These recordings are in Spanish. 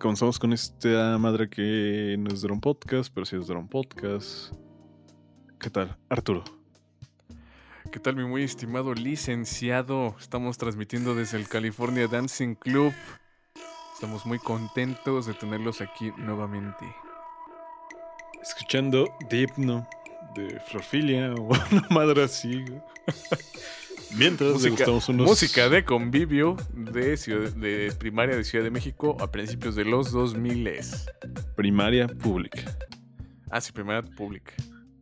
comenzamos con esta madre que no es Drone Podcast, pero sí es Drone Podcast. ¿Qué tal, Arturo? ¿Qué tal, mi muy estimado licenciado? Estamos transmitiendo desde el California Dancing Club. Estamos muy contentos de tenerlos aquí nuevamente. Escuchando Hypno de Florfilia o una madre así. Mientras música, unos... música de convivio de, ciudad, de primaria de Ciudad de México a principios de los 2000. Primaria pública. Ah, sí, primaria pública.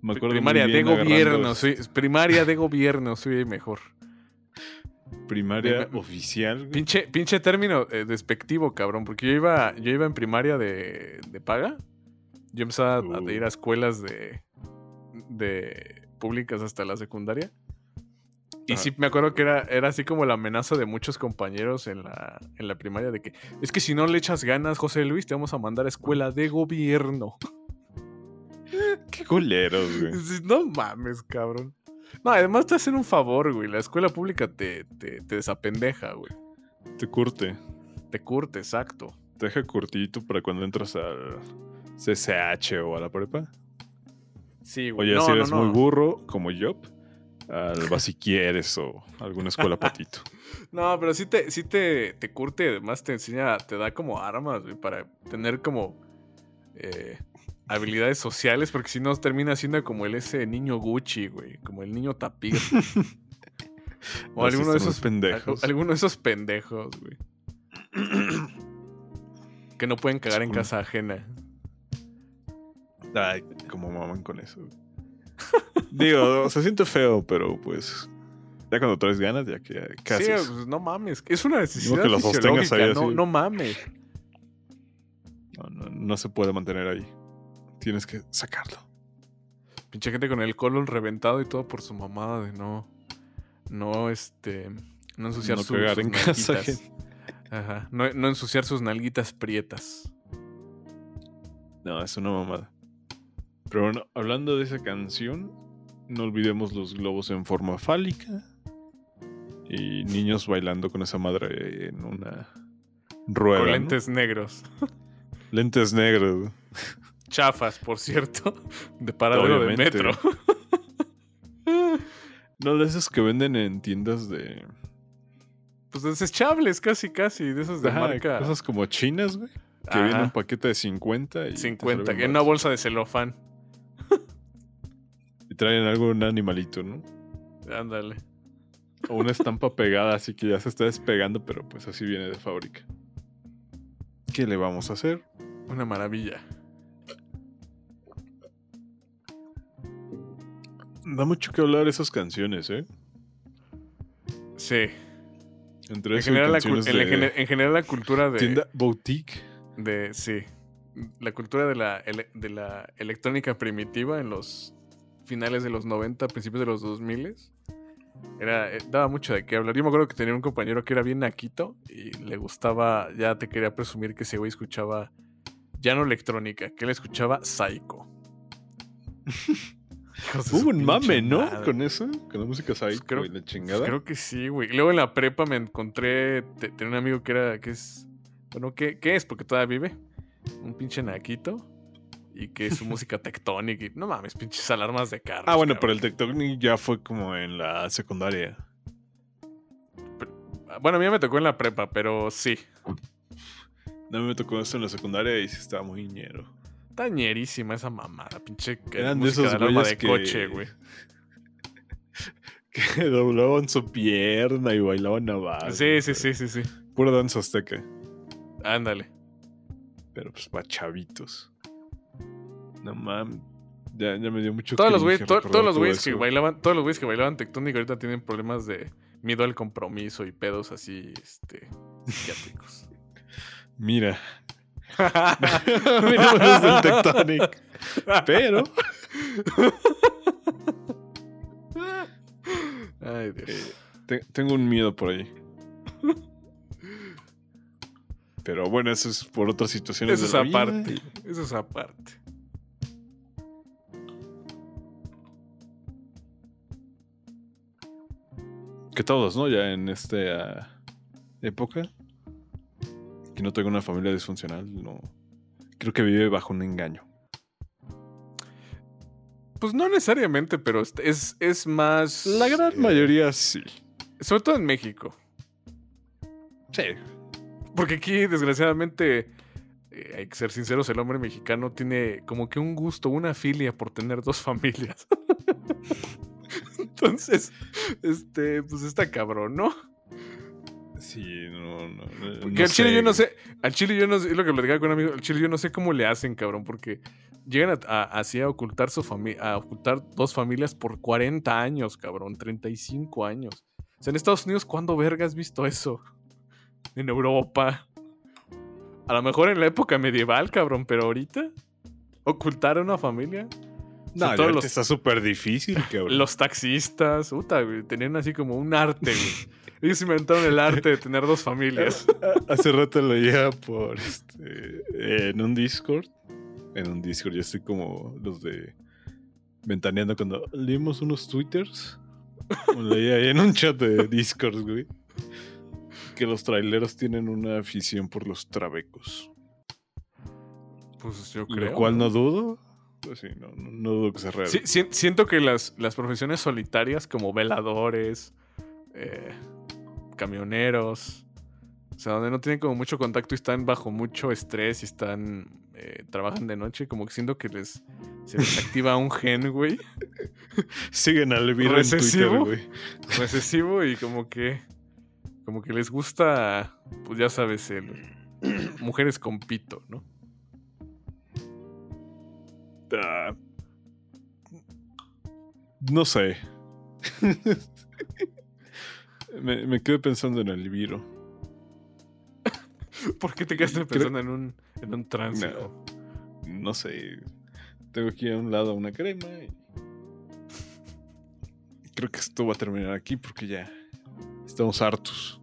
Me acuerdo primaria de gobierno, soy, primaria de gobierno, soy mejor. Primaria oficial. Pinche, pinche término eh, despectivo, cabrón, porque yo iba, yo iba en primaria de, de paga. Yo empezaba a- a Uh. ir a escuelas de, de públicas hasta la secundaria. Y Ajá. sí me acuerdo que era, era así como la amenaza de muchos compañeros en la, en la primaria de que es que si no le echas ganas, José Luis, te vamos a mandar a escuela de gobierno. Qué culeros, güey. No mames, cabrón. No, además te hacen un favor, güey. La escuela pública te, te, te desapendeja, güey. Te curte. Te curte, exacto. Te deja curtidito para cuando entras al CCH o a la prepa. Sí, güey. Oye, No, si eres no. muy burro, como yo, al Basiquieres o alguna escuela patito. No, pero sí te, sí te, te curte además te enseña, te da como armas, güey, para tener como eh, habilidades sociales, porque si no termina siendo como el ese niño Gucci, güey, como el niño tapir. o No, alguno de esos pendejos. al- Alguno de esos pendejos, güey. que no pueden cagar en casa ajena. Ay, como maman con eso. güey. Digo, se siente feo, pero pues. Ya cuando traes ganas, ya que casi. Sí, pues, no mames. Es una necesidad que lo sostengas fisiológica, ahí no, así. no mames. no, no- no se puede mantener ahí. Tienes que sacarlo. Pinche gente con el colon reventado y todo por su mamada de no. No, este. No ensuciar No su- sus en casa. Ajá. No, no ensuciar sus nalguitas prietas. No, es una mamada. Pero bueno, hablando de esa canción, no olvidemos los globos en forma fálica. Y niños bailando con esa madre en una rueda. Con ¿no? lentes negros. Lentes negros. Chafas, por cierto. De paradero de metro. No, de esos que venden en tiendas de. Pues desechables, casi, casi. De esos de Ajá, marca. Cosas como chinas, güey. Que Ajá. viene un paquete de 50 y. te 50. sale En una bolsa de celofán. Traen algo, un animalito, ¿no? Ándale. O una estampa pegada, así que ya se está despegando, pero pues así viene de fábrica. ¿Qué le vamos a hacer? Una maravilla. Da mucho que hablar esas canciones, ¿eh? Sí. Entre En general, la, en, en general la cultura de... tienda boutique. de sí la cultura de la, de la electrónica primitiva en los finales de los 90 principios de los 2000 era eh, daba mucho de qué hablar yo me acuerdo que tenía un compañero que era bien naquito y le gustaba ya te quería presumir que ese güey escuchaba ya no electrónica que él escuchaba psycho Hubo un mame, ¿no? madre. Con eso, con la música psycho creo- y la Pues chingada. creo que sí, güey. Luego en la prepa me encontré. te- Tenía un amigo que era. que es. Bueno, ¿qué, qué es? Porque todavía vive. Un pinche naquito. Y que su música tectónica. Y, no mames, pinches alarmas de carro. ah, bueno, pero el Tectonic ya fue como en la secundaria. Bueno, a mí me tocó en la prepa, pero sí. No me tocó eso en la secundaria y sí estaba muy ñero. Tañerísima esa mamada. Pinche Eran de esos alarma de que- coche, güey. Que doblaban su pierna y bailaban navajas. Sí, sí, sí, sí, sí. Pura danza azteca. Ándale. Pero pues para chavitos. No mames. Ya, ya me dio mucho Todos los güeyes, to- todos los todo güeyes que bailaban, todos los güeyes que bailaban tectónica ahorita tienen problemas de miedo al compromiso y pedos así, este, psiquiátricos. Mira. Mira, del Tectonic. Pero Ay, Dios. eh, te- tengo un miedo por ahí. Pero bueno, eso es por otras situaciones. Eso es vida. aparte. Eso es aparte. Que todos, ¿no? Ya en esta época. que no tenga una familia disfuncional, no. Creo que vive bajo un engaño. Pues no necesariamente, pero es, es más. La gran eh, mayoría sí. Sobre todo en México. Sí. Porque aquí, desgraciadamente, eh, hay que ser sinceros, el hombre mexicano tiene como que un gusto, una filia por tener dos familias. Entonces, este, pues está cabrón, ¿no? Sí, no, no. no Porque al Chile yo no sé, al Chile yo no sé, es lo que platicaba con un amigo, al Chile yo no sé cómo le hacen, cabrón, porque llegan a, a- así a ocultar su familia, a ocultar dos familias por 40 años, cabrón, 35 años. O sea, en Estados Unidos, ¿cuándo verga has visto eso? En Europa. A lo mejor en la época medieval, cabrón, pero ahorita ocultar a una familia. No, los- está súper difícil, cabrón. Los taxistas, puta, güey, tenían así como un arte, güey. Ellos inventaron el arte de tener dos familias. Hace rato leía por este, en un Discord. En un Discord, yo estoy como los de ventaneando cuando leímos unos twitters. Leía ahí en un chat de Discord, güey. Que los traileros tienen una afición por los trabecos. Pues yo Lo creo. cual no dudo. Pues sí, no, no, no dudo que sea real. Sí, si- siento que las, las profesiones solitarias como veladores, eh, camioneros, o sea, donde no tienen como mucho contacto y están bajo mucho estrés y están eh, trabajan de noche, como que siento que les se les activa un gen, güey, Siguen al Elvira en Twitter, ¿Recesivo? güey. recesivo y como que como que les gusta, pues ya sabes, el mujeres con pito, ¿no? Ah, no sé. me, me quedé pensando en el Viro. ¿Por qué te quedaste Creo- pensando en un en un tránsito? No sé. Tengo aquí a un lado una crema. y Creo que esto va a terminar aquí porque ya estamos hartos.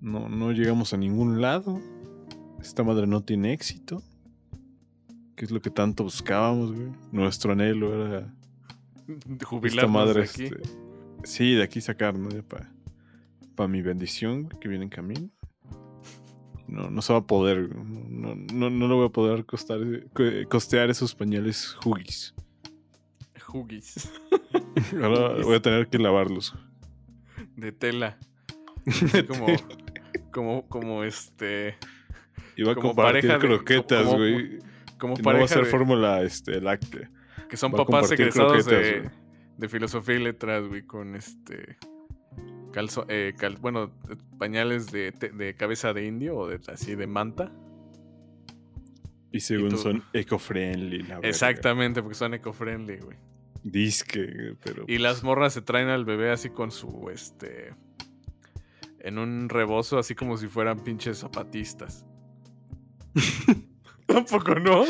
No, no llegamos a ningún lado. Esta madre no tiene éxito. ¿Qué es lo que tanto buscábamos, güey? Nuestro anhelo era esta Jubilarnos madre. de aquí. este, sí, de aquí sacar, ¿no? Para mi bendición güey, que viene en camino. No, no se va a poder. güey. No, no, no lo voy a poder costar, co- costear esos pañales Huggies. Huggies. Ahora voy a tener que lavarlos. de tela. Así como, como, como este, va a como compartir pareja de- croquetas, güey. Como Y No va a pareja ser de- fórmula este, láctea. que son va papás egresados de, de filosofía y letras, güey, con este, calzo, eh, cal- bueno, pañales de, de cabeza de indio o de así de manta. Y según son eco-friendly. la verga. Exactamente, porque son eco-friendly, güey. Disque, pero. Y las morras se traen al bebé así con su, este, en un rebozo, así como si fueran pinches zapatistas. Tampoco no.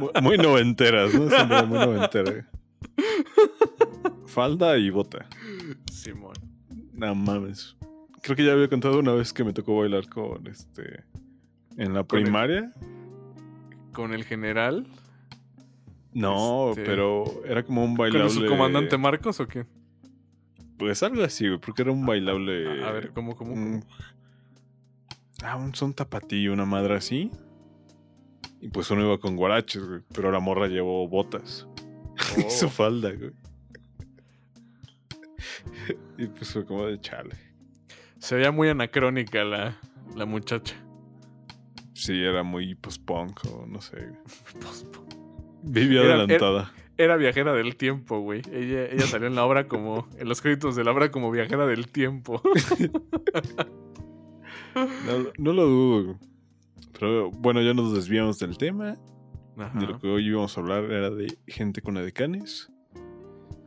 Muy, muy noventeras, ¿no? Siempre muy noventera. Falda y bota. Simón. No mames. Creo que ya había contado una vez que me tocó bailar con este. En la Con el- primaria. Con el general. No, Este, pero era como un ¿Con bailable. su comandante Marcos o qué? Pues algo así, güey, porque era un bailable. A ver, ¿cómo, cómo, un- cómo? Ah, un son tapatillo, una madre así. Y pues uno iba con guaraches, güey. Pero la morra llevó botas. Y su Oh. falda, güey. y pues fue como de chale. Se veía muy anacrónica la, la muchacha. Sí, era muy post-punk o no sé. Pues, Vivía Era- adelantada. Era viajera del tiempo, güey. Ella, ella salió en la obra como. En los créditos de la obra como viajera del tiempo. No, no lo dudo. güey. Pero bueno, ya nos desviamos del tema. Ajá. De lo que hoy íbamos a hablar era de gente con edecanes.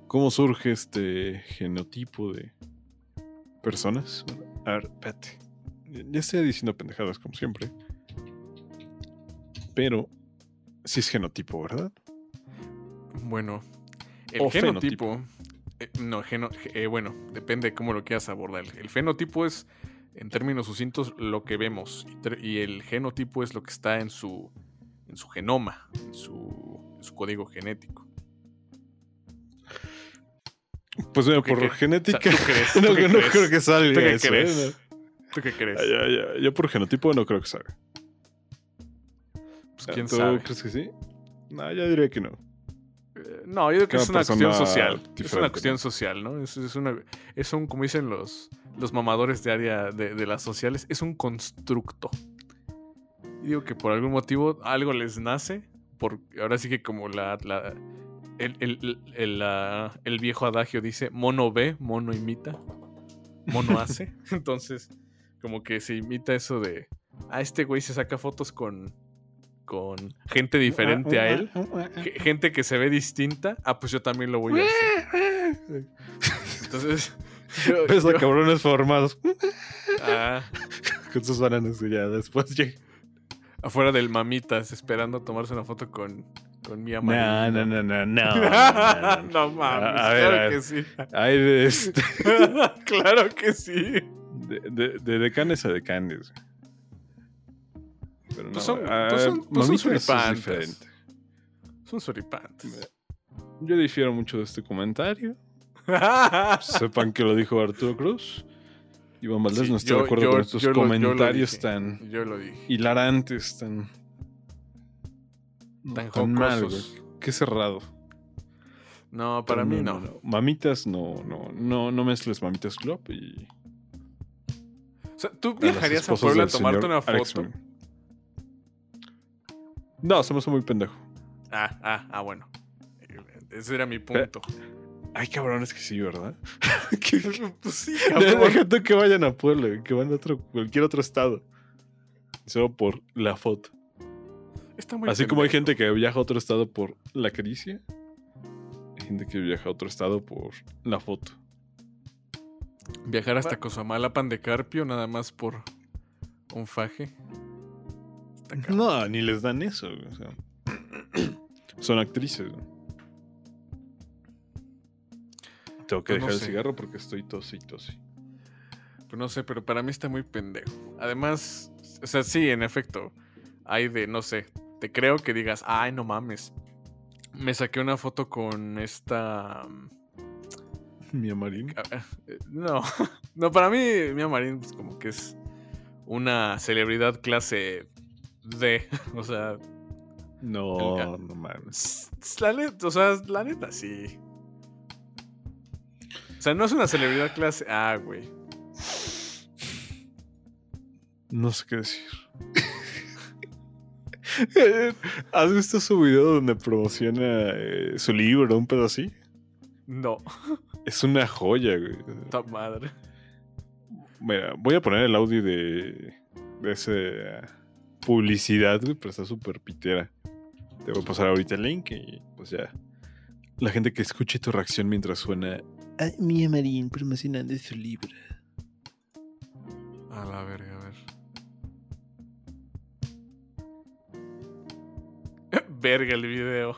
¿Cómo surge este genotipo de personas? A ver, espérate. Ya estoy diciendo pendejadas como siempre. Pero sí es genotipo, ¿verdad? Bueno, el O genotipo. eh, no, geno, eh, bueno, depende de cómo lo quieras abordar. El fenotipo es, en términos sucintos, lo que vemos. Y, el genotipo es lo que está en su, en su genoma, en su, en su código genético. Pues ¿Tú qué por genética. ¿tú crees? ¿Tú no qué no crees? creo que salga ¿Tú qué eso, crees? ¿eh? ¿Tú qué crees? Ah. Yo por genotipo no creo que salga. Pues quién ¿Tú sabe. crees que sí? No, yo diría que no. No, yo creo que es una cuestión social. Es una cuestión social, ¿no? Es, es una, es un, como dicen los, los mamadores de área de, de las sociales, es un constructo. Y digo que por algún motivo algo les nace. Por, ahora sí que como la, la- el, el- el- el, la- el viejo adagio dice, mono ve, mono imita, mono hace. Entonces, como que se imita eso de, ah, este güey se saca fotos con, con gente diferente a él. Ge- gente que se ve distinta, ah, pues yo también lo voy a hacer. Entonces, yo- Ves a yo- cabrones formados ah, con sus bananas y ya después llega. afuera del mamitas esperando tomarse una foto con, con mi No, amada. no, no, no, no. no mames, A- a ver, claro a ver. que sí. Hay de, este, claro que sí. de, de- de decanes a decanes. Pero no, Pues son- ah, pues son- pues son es suripantes. diferente. Son suripantes. Yo difiero mucho de este comentario. Sepan que lo dijo Arturo Cruz. Iván Valdés Sí, no está yo- de acuerdo yo- con estos yo lo- lo comentarios dije. tan lo hilarantes, tan. no, Tan mal, güey. Qué cerrado. No, para mí no. Mamitas, no, no, no, no mezcles Mamitas Club y. O sea, ¿tú viajarías a esposas Puebla a tomarte una foto? No, se me hace muy pendejo. Ah, ah, ah, bueno. Ese era mi punto. Ay, cabrón, es que sí, ¿verdad? pues sí, cabrón. Que vayan a Puebla, que van a otro, cualquier otro estado. Solo por la foto. Está muy Así como hay gente que viaja a otro estado por la caricia, hay gente que viaja a otro estado por la foto. Viajar hasta Cosamalapan de Carpio nada más por un faje. Está cabrón. No, ni les dan eso. güey, o sea. son actrices. Tengo que Pues no dejar el cigarro porque estoy tosi y tosi. Pues no sé, pero para mí está muy pendejo. Además, o sea, sí, en efecto. Hay de, no sé, te creo que digas, ay, no mames. Me saqué una foto con esta... mm, Mi Marín. ah, eh, No, no, para mí Mia Marín pues, como que es una celebridad clase D. O sea, No, El- no mames. la neta, o sea, la neta sí. O sea, no es una celebridad clase A, güey. No sé qué decir. ¿Has visto su video donde promociona eh, su libro, un pedo así? No, Es una joya, güey. ta madre. Mira, voy a poner el audio de, de esa publicidad, güey, pero está súper pitera. Te voy a pasar ahorita el link y pues ya. La gente que escuche tu reacción mientras suena Mía Marín promocionando su libro. A la verga, a ver. Verga el video.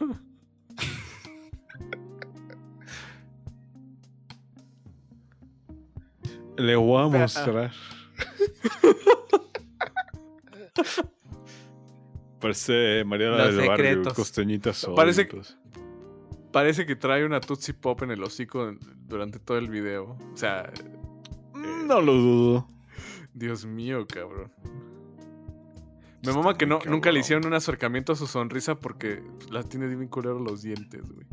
Le voy a mostrar. Parece Mariana Los del Barrio, secretos. costeñita sol. Parece- pues. Parece que trae una Tootsie Pop en el hocico durante todo el video. O sea, No lo dudo. Dios mío, cabrón. Me mama que no, nunca le hicieron un acercamiento a su sonrisa porque la tiene bien culero los dientes, güey.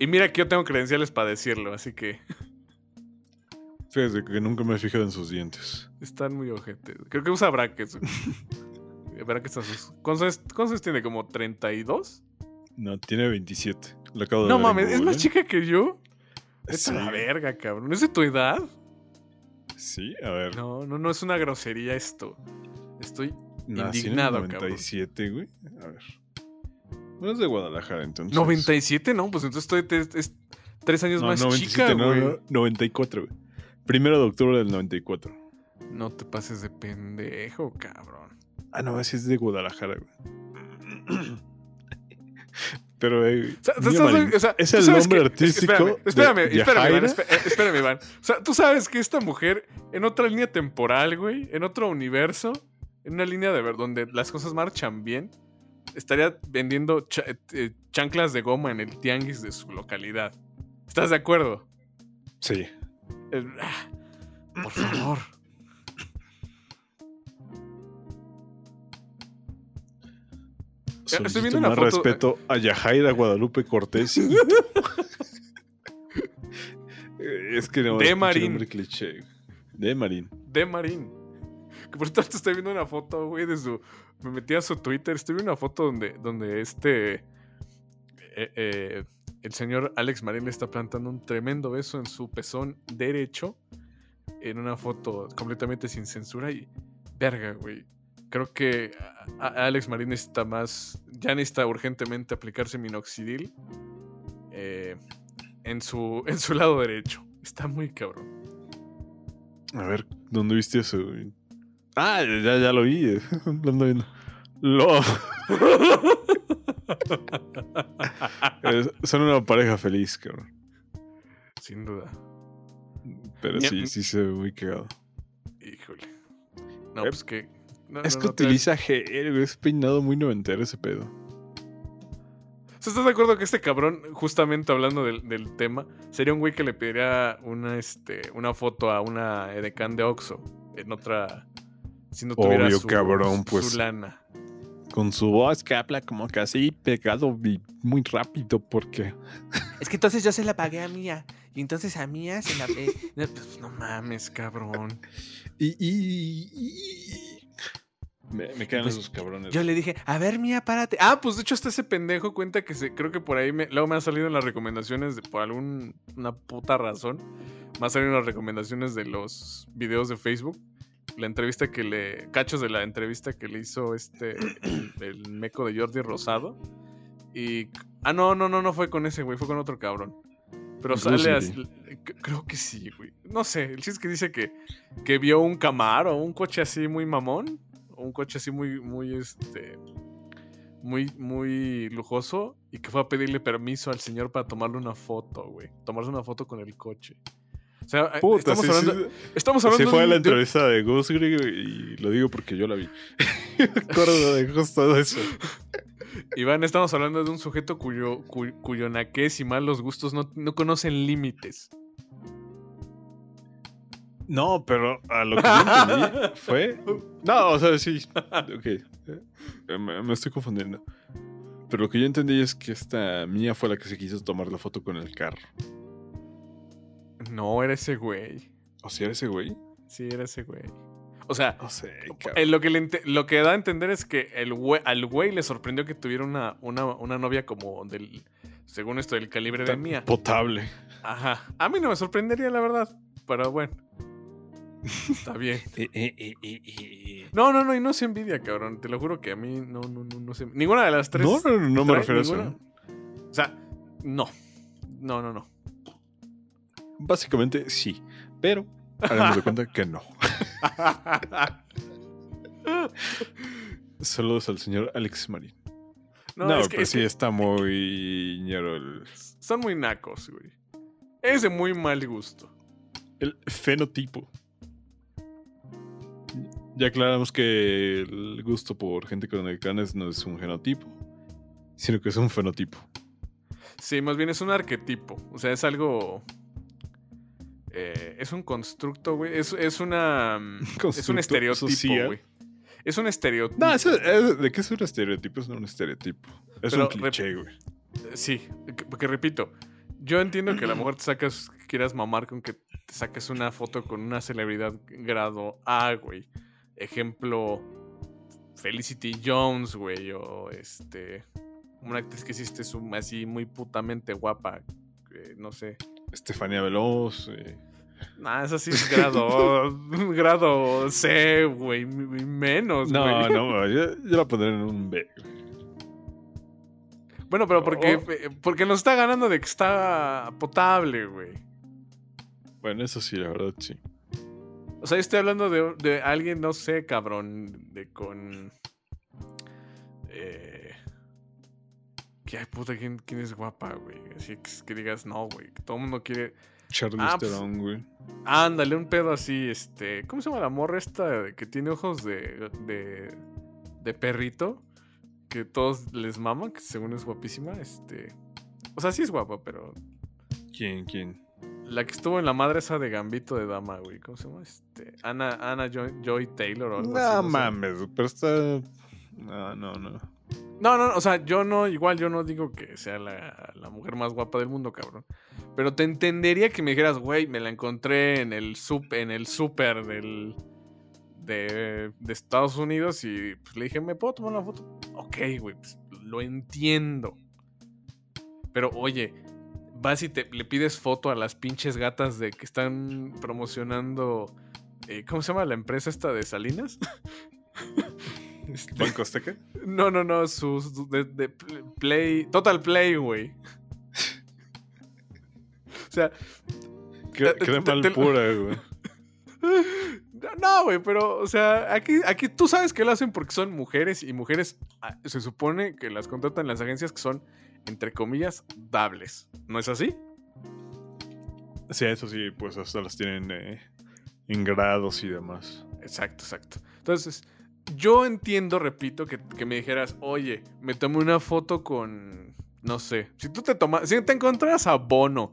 Y mira que yo tengo credenciales para decirlo, así que Fíjate que nunca me he fijado en sus dientes. están muy ojetes. Creo que usa brackets. brackets a sus... ¿Cuántos tiene? ¿Como 32? No, tiene 27. Lo acabo de No ver mames, ¿es más ¿eh? chica que yo? Es Sí. la verga, cabrón. ¿Es de tu edad? Sí, a ver. No, no, no es una grosería esto. Estoy nací indignado, en el 97, güey. A ver. No es de Guadalajara, entonces. 97, no, pues entonces estoy es, es tres años No, más 97, chica, no, güey. no, 94, güey. Primero de octubre del 94. No te pases de pendejo, cabrón. Ah, no, ese es de Guadalajara, güey. Pero, eh, O sea, tú Mía estás- Marín, o sea, es el nombre que- artístico. Espérame, espérame, de espérame, Iván, espérame, Iván. O sea, tú sabes que esta mujer, en otra línea temporal, güey, en otro universo, en una línea de ver donde las cosas marchan bien, estaría vendiendo cha- eh, chanclas de goma en el tianguis de su localidad. ¿Estás de acuerdo? Sí. Ah, Por favor. Solicito viendo una más foto- respeto a Yajaira Guadalupe Cortés. Eh, es que no. De Marín. cliché. De Marín. de Marín. Que por cierto, estoy viendo una foto, güey, de su. Me metí a su Twitter. Estoy viendo una foto donde, donde este. eh, eh, el señor Alex Marín le está plantando un tremendo beso en su pezón derecho. En una foto completamente sin censura. Y. Verga, güey. Creo que a- Alex Marín necesita más. Ya necesita urgentemente aplicarse minoxidil. eh, en, su, en su lado derecho. Está muy cabrón. A ver, ¿dónde viste eso? güey? Ah, ya, ya lo vi. Lo ando viendo. Lo. Son una pareja feliz, cabrón. Sin duda. Pero sí, sí se ve muy cagado. Híjole. No, Eh, pues que. no, es no, que no utiliza gel, güey. Es peinado muy noventero ese pedo. ¿Estás de acuerdo que este cabrón, justamente hablando del, del tema, sería un güey que le pediría una, este, una foto a una edecán de Oxxo en otra. Si no tuviera Obvio, su, cabrón, su pues. lana. Con su voz que habla como casi pegado y muy rápido porque... Es que entonces yo se la pagué a Mía. Y entonces a Mía se la. eh, No, pues, no mames, cabrón. Y... y- y- Me, me quedan Pues, esos cabrones. yo le dije, a ver, Mía, párate. Ah, pues de hecho hasta ese pendejo cuenta que se, creo que por ahí me, luego me han salido en las recomendaciones de, por alguna puta razón. Me han salido en las recomendaciones de los videos de Facebook. La entrevista que le. Cachos de la entrevista que le hizo este. El, meco de Jordi Rosado. Y. Ah, no, no, no, no fue con ese, güey. Fue con otro cabrón. Pero sale así. Creo que sí, güey. No sé. El chiste es que dice que, que vio un Camaro, un coche así muy mamón. Un coche así muy, muy, este muy, muy lujoso y que fue a pedirle permiso al señor para tomarle una foto, güey. Tomarse una foto con el coche. O sea, eh, Puta, estamos sí, hablando, sí. estamos fue de la de entrevista de Ghost Grig y lo digo porque yo la vi. me acuerdo de justo de eso. Iván, estamos hablando de un sujeto cuyo, cuyo, cuyo naquez y malos gustos no, no conocen límites. No, pero a lo que yo entendí fue. No, o sea, sí. Ok. Eh, Me, me estoy confundiendo. Pero lo que yo entendí es que esta mía fue la que se quiso tomar la foto con el carro. No, era ese güey. ¿O si era ese güey? Sí, era ese güey. O sea, No sé, eh, lo, que le ente- lo que da a entender es que el güey- al güey le sorprendió que tuviera una, una, una novia como del, según esto, del calibre de mía. Potable. Ajá. A mí no me sorprendería, la verdad. Pero bueno. Está bien. No, no, no, y no se envidia, cabrón. Te lo juro que a mí no, no, no, no se. Ninguna de las tres. No, no, no, no me refiero a eso. O sea, no. No, no, no. Básicamente sí. Pero hagamos de cuenta que no. Saludos al señor Alex Marín. No, No, es que, pero es sí que está muy ñero el, son muy nacos, güey. Es de muy mal gusto. el fenotipo. Ya aclaramos que el gusto por gente con canes no es un genotipo, sino que es un fenotipo. Sí, más bien es un arquetipo. O sea, es algo. Eh, es un constructo, güey. Es, es una. mm, es un estereotipo, güey. Es un estereotipo. No, eso- es- ¿de qué es un estereotipo? Es no un estereotipo. Es Pero un cliché, güey. Eh, Sí, que- porque repito, yo entiendo que a lo mejor te sacas, quieras mamar con que te saques una foto con una celebridad grado A, güey. Ejemplo, Felicity Jones, güey, o este, una actriz que hiciste así muy putamente guapa, eh, no sé. Estefanía Veloz. eh, Nah, eso sí es grado, grado C, güey, menos, No, güey. no, yo, yo la pondré en un B. Bueno, pero porque, Oh. eh, porque nos está ganando de que está potable, güey. Bueno, eso sí, la verdad, sí. O sea, yo estoy hablando de, de alguien, no sé, cabrón, de con... Eh, que, ay, puta, ¿quién, quién es guapa, güey? Así que, que digas, no, güey, que todo el mundo quiere... Charlize Ah, pues- Theron, güey. Ándale, un pedo así, este... ¿Cómo se llama la morra esta que tiene ojos de, de, de perrito? Que todos les maman, que según es guapísima, este... O sea, sí es guapa, pero... ¿Quién, quién? la que estuvo en la madre esa de Gambito de Dama, güey. ¿Cómo se llama? Este, Ana, Ana Joy, Joy Taylor o algo así. No mames, pero está. No, no, no. No, no, o sea, yo no, igual yo no digo que sea la, la mujer más guapa del mundo, cabrón. Pero te entendería que me dijeras, güey, me la encontré en el sup, en el súper del de, Estados Unidos y pues le dije, ¿me puedo tomar una foto? Ok, güey, pues, lo entiendo. Pero oye, vas y te, le pides foto a las pinches gatas de que están promocionando. eh, ¿Cómo se llama la empresa esta de Salinas? Este- ¿Banco Azteca? no, no, no, sus su- de, de pl- Play, Total Play, güey. o sea, Te- qué de te- mal te- pura, güey. no, güey, pero, o sea, aquí, aquí tú sabes que lo hacen porque son mujeres y mujeres ah, se supone que las contratan las agencias que son, entre comillas, dables. ¿No es así? Sí, eso sí, pues hasta las tienen eh, en grados y demás. Exacto, exacto. Entonces, yo entiendo, repito, que, que me dijeras, oye, me tomé una foto con, no sé, si tú te tomas, si te encontraras a Bono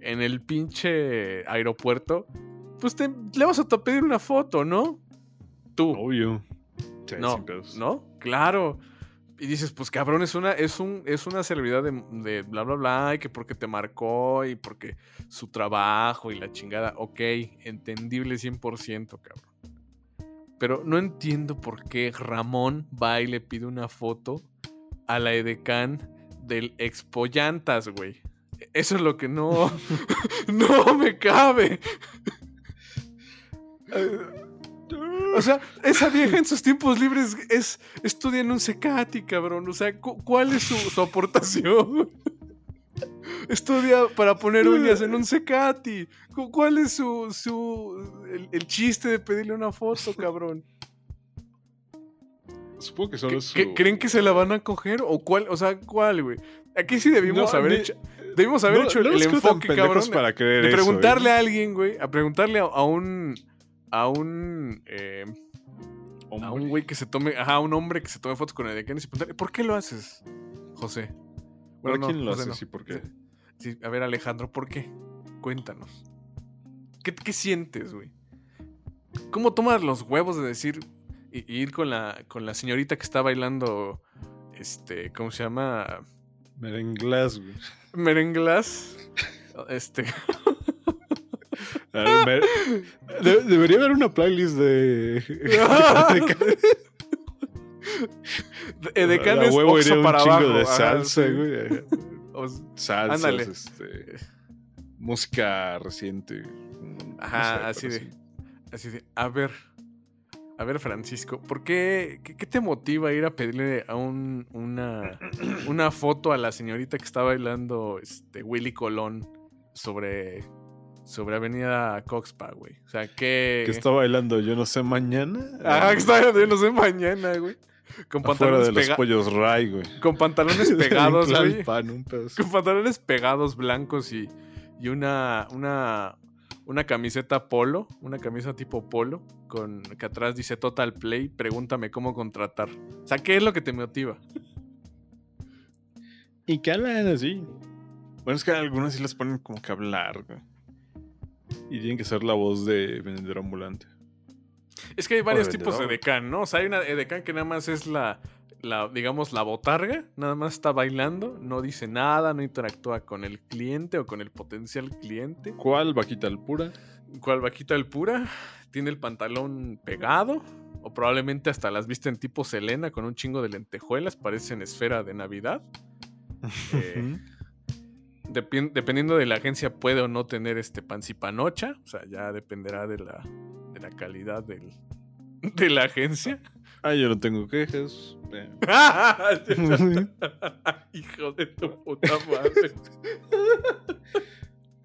en el pinche aeropuerto, pues te, le vas a pedir una foto, ¿no? Tú. Obvio. Sí, No. ¿no? Claro. Y dices, pues cabrón, es una, es un, es una celebridad de, de bla, bla, bla, y que porque te marcó y porque su trabajo y la chingada. Ok, entendible 100%, cabrón. Pero no entiendo por qué Ramón va y le pide una foto a la edecán del Expo Llantas, güey. Eso es lo que no, no me cabe. O sea, esa vieja en sus tiempos libres es estudia en un Cecati, cabrón. O sea, cu- ¿cuál es su, su aportación? Estudia para poner uñas en un Cecati. Cu- ¿Cuál es su, su el, el chiste de pedirle una foto, cabrón? Supongo que ¿Qué- solo su... qué- ¿Creen que se la van a coger? ¿O cuál? O sea, ¿cuál, güey? Aquí sí debimos No, haber hecho. Debimos haber No- hecho el, no enfoque, cabrón. de- para de eso, ¿eh? preguntarle a alguien, güey. A preguntarle a, a un. A un. eh, a un güey que se tome, ajá, a un hombre que se tome fotos con el decano y preguntarle, ¿por qué lo haces, José? ¿Para no, quién lo haces y por qué? Sí, a ver, Alejandro, ¿por qué? Cuéntanos. ¿Qué, qué sientes, güey? ¿Cómo tomas los huevos de decir y, y ir con la, con la señorita que está bailando, este, ¿cómo se llama? Merenglas, güey. Merenglas. Este, A ver, mer- de- debería haber una playlist de... Edecán A es huevo iría Oxxo un para chingo abajo. de salsa, güey. O- Salsas, este... Música reciente. Ajá, así de. sí. Así de. A ver. A ver, Francisco, ¿por qué, qué, qué te motiva a ir a pedirle a un, una, una foto a la señorita que está bailando este, Willy Colón sobre, sobre Avenida Coxpa, güey? O sea, ¿qué. Que está bailando, yo no sé, mañana. Ajá, que está bailando, yo no sé, mañana, güey. Con pantalones, de los pega- pollos Ray, güey. con pantalones pegados, güey. Con pantalones pegados blancos y, y una, una, una camiseta polo, una camisa tipo polo, con que atrás dice Total Play, pregúntame cómo contratar. O sea, ¿qué es lo que te motiva? Y que hablan así. Bueno, es que algunas sí las ponen como que hablar, güey. Y tienen que ser la voz de vendedor ambulante. Es que hay varios tipos de edecán, ¿no? O sea, hay una edecán que nada más es la, la, digamos, la botarga, nada más está bailando, no dice nada, no interactúa con el cliente o con el potencial cliente. ¿Cuál vaquita al pura? cual vaquita el pura, tiene el pantalón pegado, o probablemente hasta las visten tipo Selena con un chingo de lentejuelas, parecen esfera de Navidad. Eh, dependiendo de la agencia puede o no tener este pancipanocha, o sea, ya dependerá de la, de la calidad del, de la agencia. Ah, yo no tengo quejas. Eh. Hijo de tu puta madre.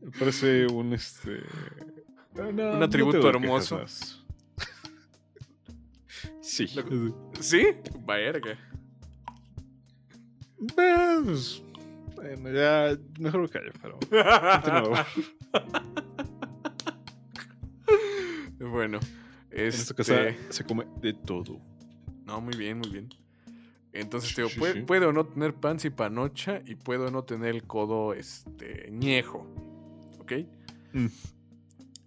Me parece un este. no, no, Un atributo hermoso. Sí. ¿Sí? Verga. Pues, bueno, ya mejor me callo, pero. Bueno, En esta este... casa se come de todo. No, muy bien, muy bien. Entonces, te digo, sí, puede, sí. puede o no tener panza y panocha y puede o no tener el codo este, ñejo. ¿Ok? Mm.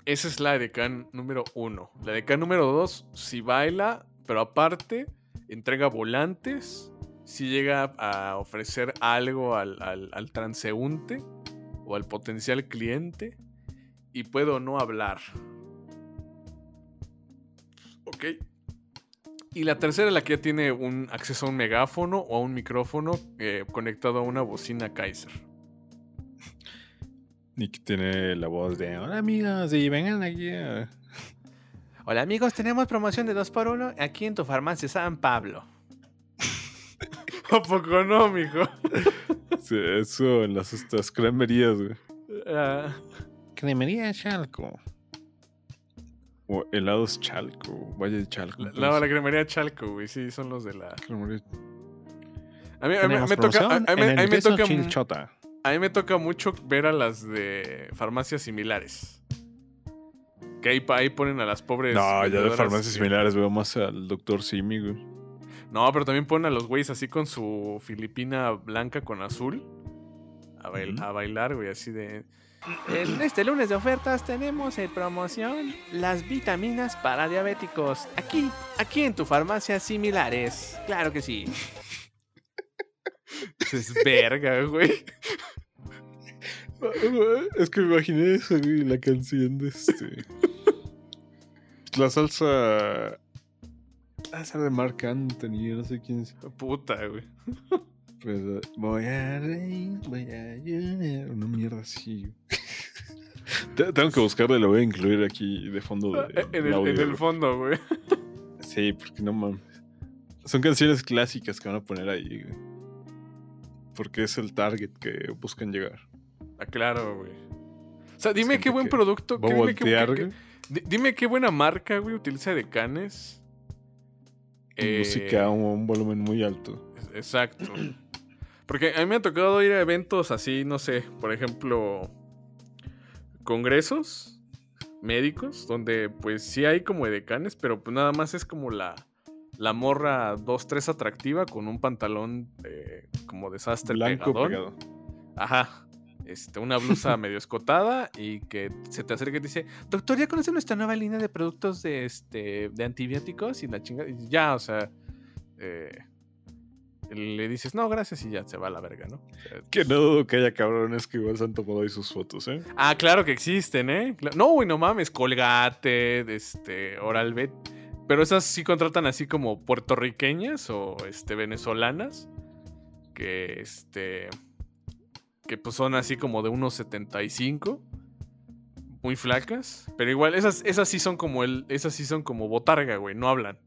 Esa es la edecán número uno. La edecán número dos, si baila, pero aparte, entrega volantes, si llega a ofrecer algo al, al- al transeúnte o al potencial cliente, y puedo no hablar. Ok. Y la tercera, la que ya tiene un acceso a un megáfono o a un micrófono eh, conectado a una bocina Kaiser. Y que tiene la voz de: Hola amigos, y vengan aquí. a-". Hola amigos, tenemos promoción de 2x1 aquí en tu farmacia San Pablo. ¿A poco no, mijo? Sí, eso en las estas cremerías, güey. Ah, Cremería Chalco. O helados Chalco, Valle de Chalco. la, entonces. la cremería Chalco, güey. Sí, son los de la. Cremería- A mí, a mí Tenemos me toca. A, mí, a me toca Chilchota. a mí me toca mucho ver a las de farmacias similares. Que ahí, ahí ponen a las pobres. No, ya de farmacias que- similares veo más al doctor Simi, güey. No, pero también ponen a los güeyes así con su filipina blanca con azul. A, bail- Ujú. a bailar, güey, así de. En este lunes de ofertas tenemos en promoción las vitaminas para diabéticos. Aquí, aquí en tu farmacia similares. Claro que sí. Es verga, güey. Es que me imaginé eso, güey, la canción de este. La salsa. Esa de Marc Anthony, no sé quién es. Puta, güey. Pues, eh, voy a reír, voy a llorar. Una mierda así. Tengo que buscarle, lo voy a incluir aquí de fondo de, En de el, audio, en el fondo, güey. Sí, porque no mames. Son canciones clásicas que van a poner ahí, güey. Porque es el target que buscan llegar. Ah, claro, güey. O sea, dime Siento qué buen que producto. Que- dime, qué, voltear, dime qué buena marca, güey, utiliza decanes. Eh, Música a un, un volumen muy alto. Exacto. Porque a mí me ha tocado ir a eventos así, no sé, por ejemplo, congresos médicos, donde pues sí hay como edecanes, pero pues nada más es como la, la morra 2-3 atractiva con un pantalón eh, como desastre Blanco pegado. Ajá. Este, una blusa medio escotada y que se te acerca y te dice, Doctor, ¿ya conoce nuestra nueva línea de productos de, este, de antibióticos? y la chingada, ya, o sea, eh, le dices, no, gracias, y ya se va a la verga, ¿no? O sea, Que no dudo que haya cabrones que igual se han tomado ahí sus fotos, ¿eh? Ah, claro que existen, ¿eh? No, güey, no mames, Colgate, este, Oral-B. Pero esas sí contratan así como puertorriqueñas o este, venezolanas. Que este. Que pues son así como de unos 75. Muy flacas. Pero igual, esas, esas sí son como el. Esas sí son como botarga, güey. No hablan.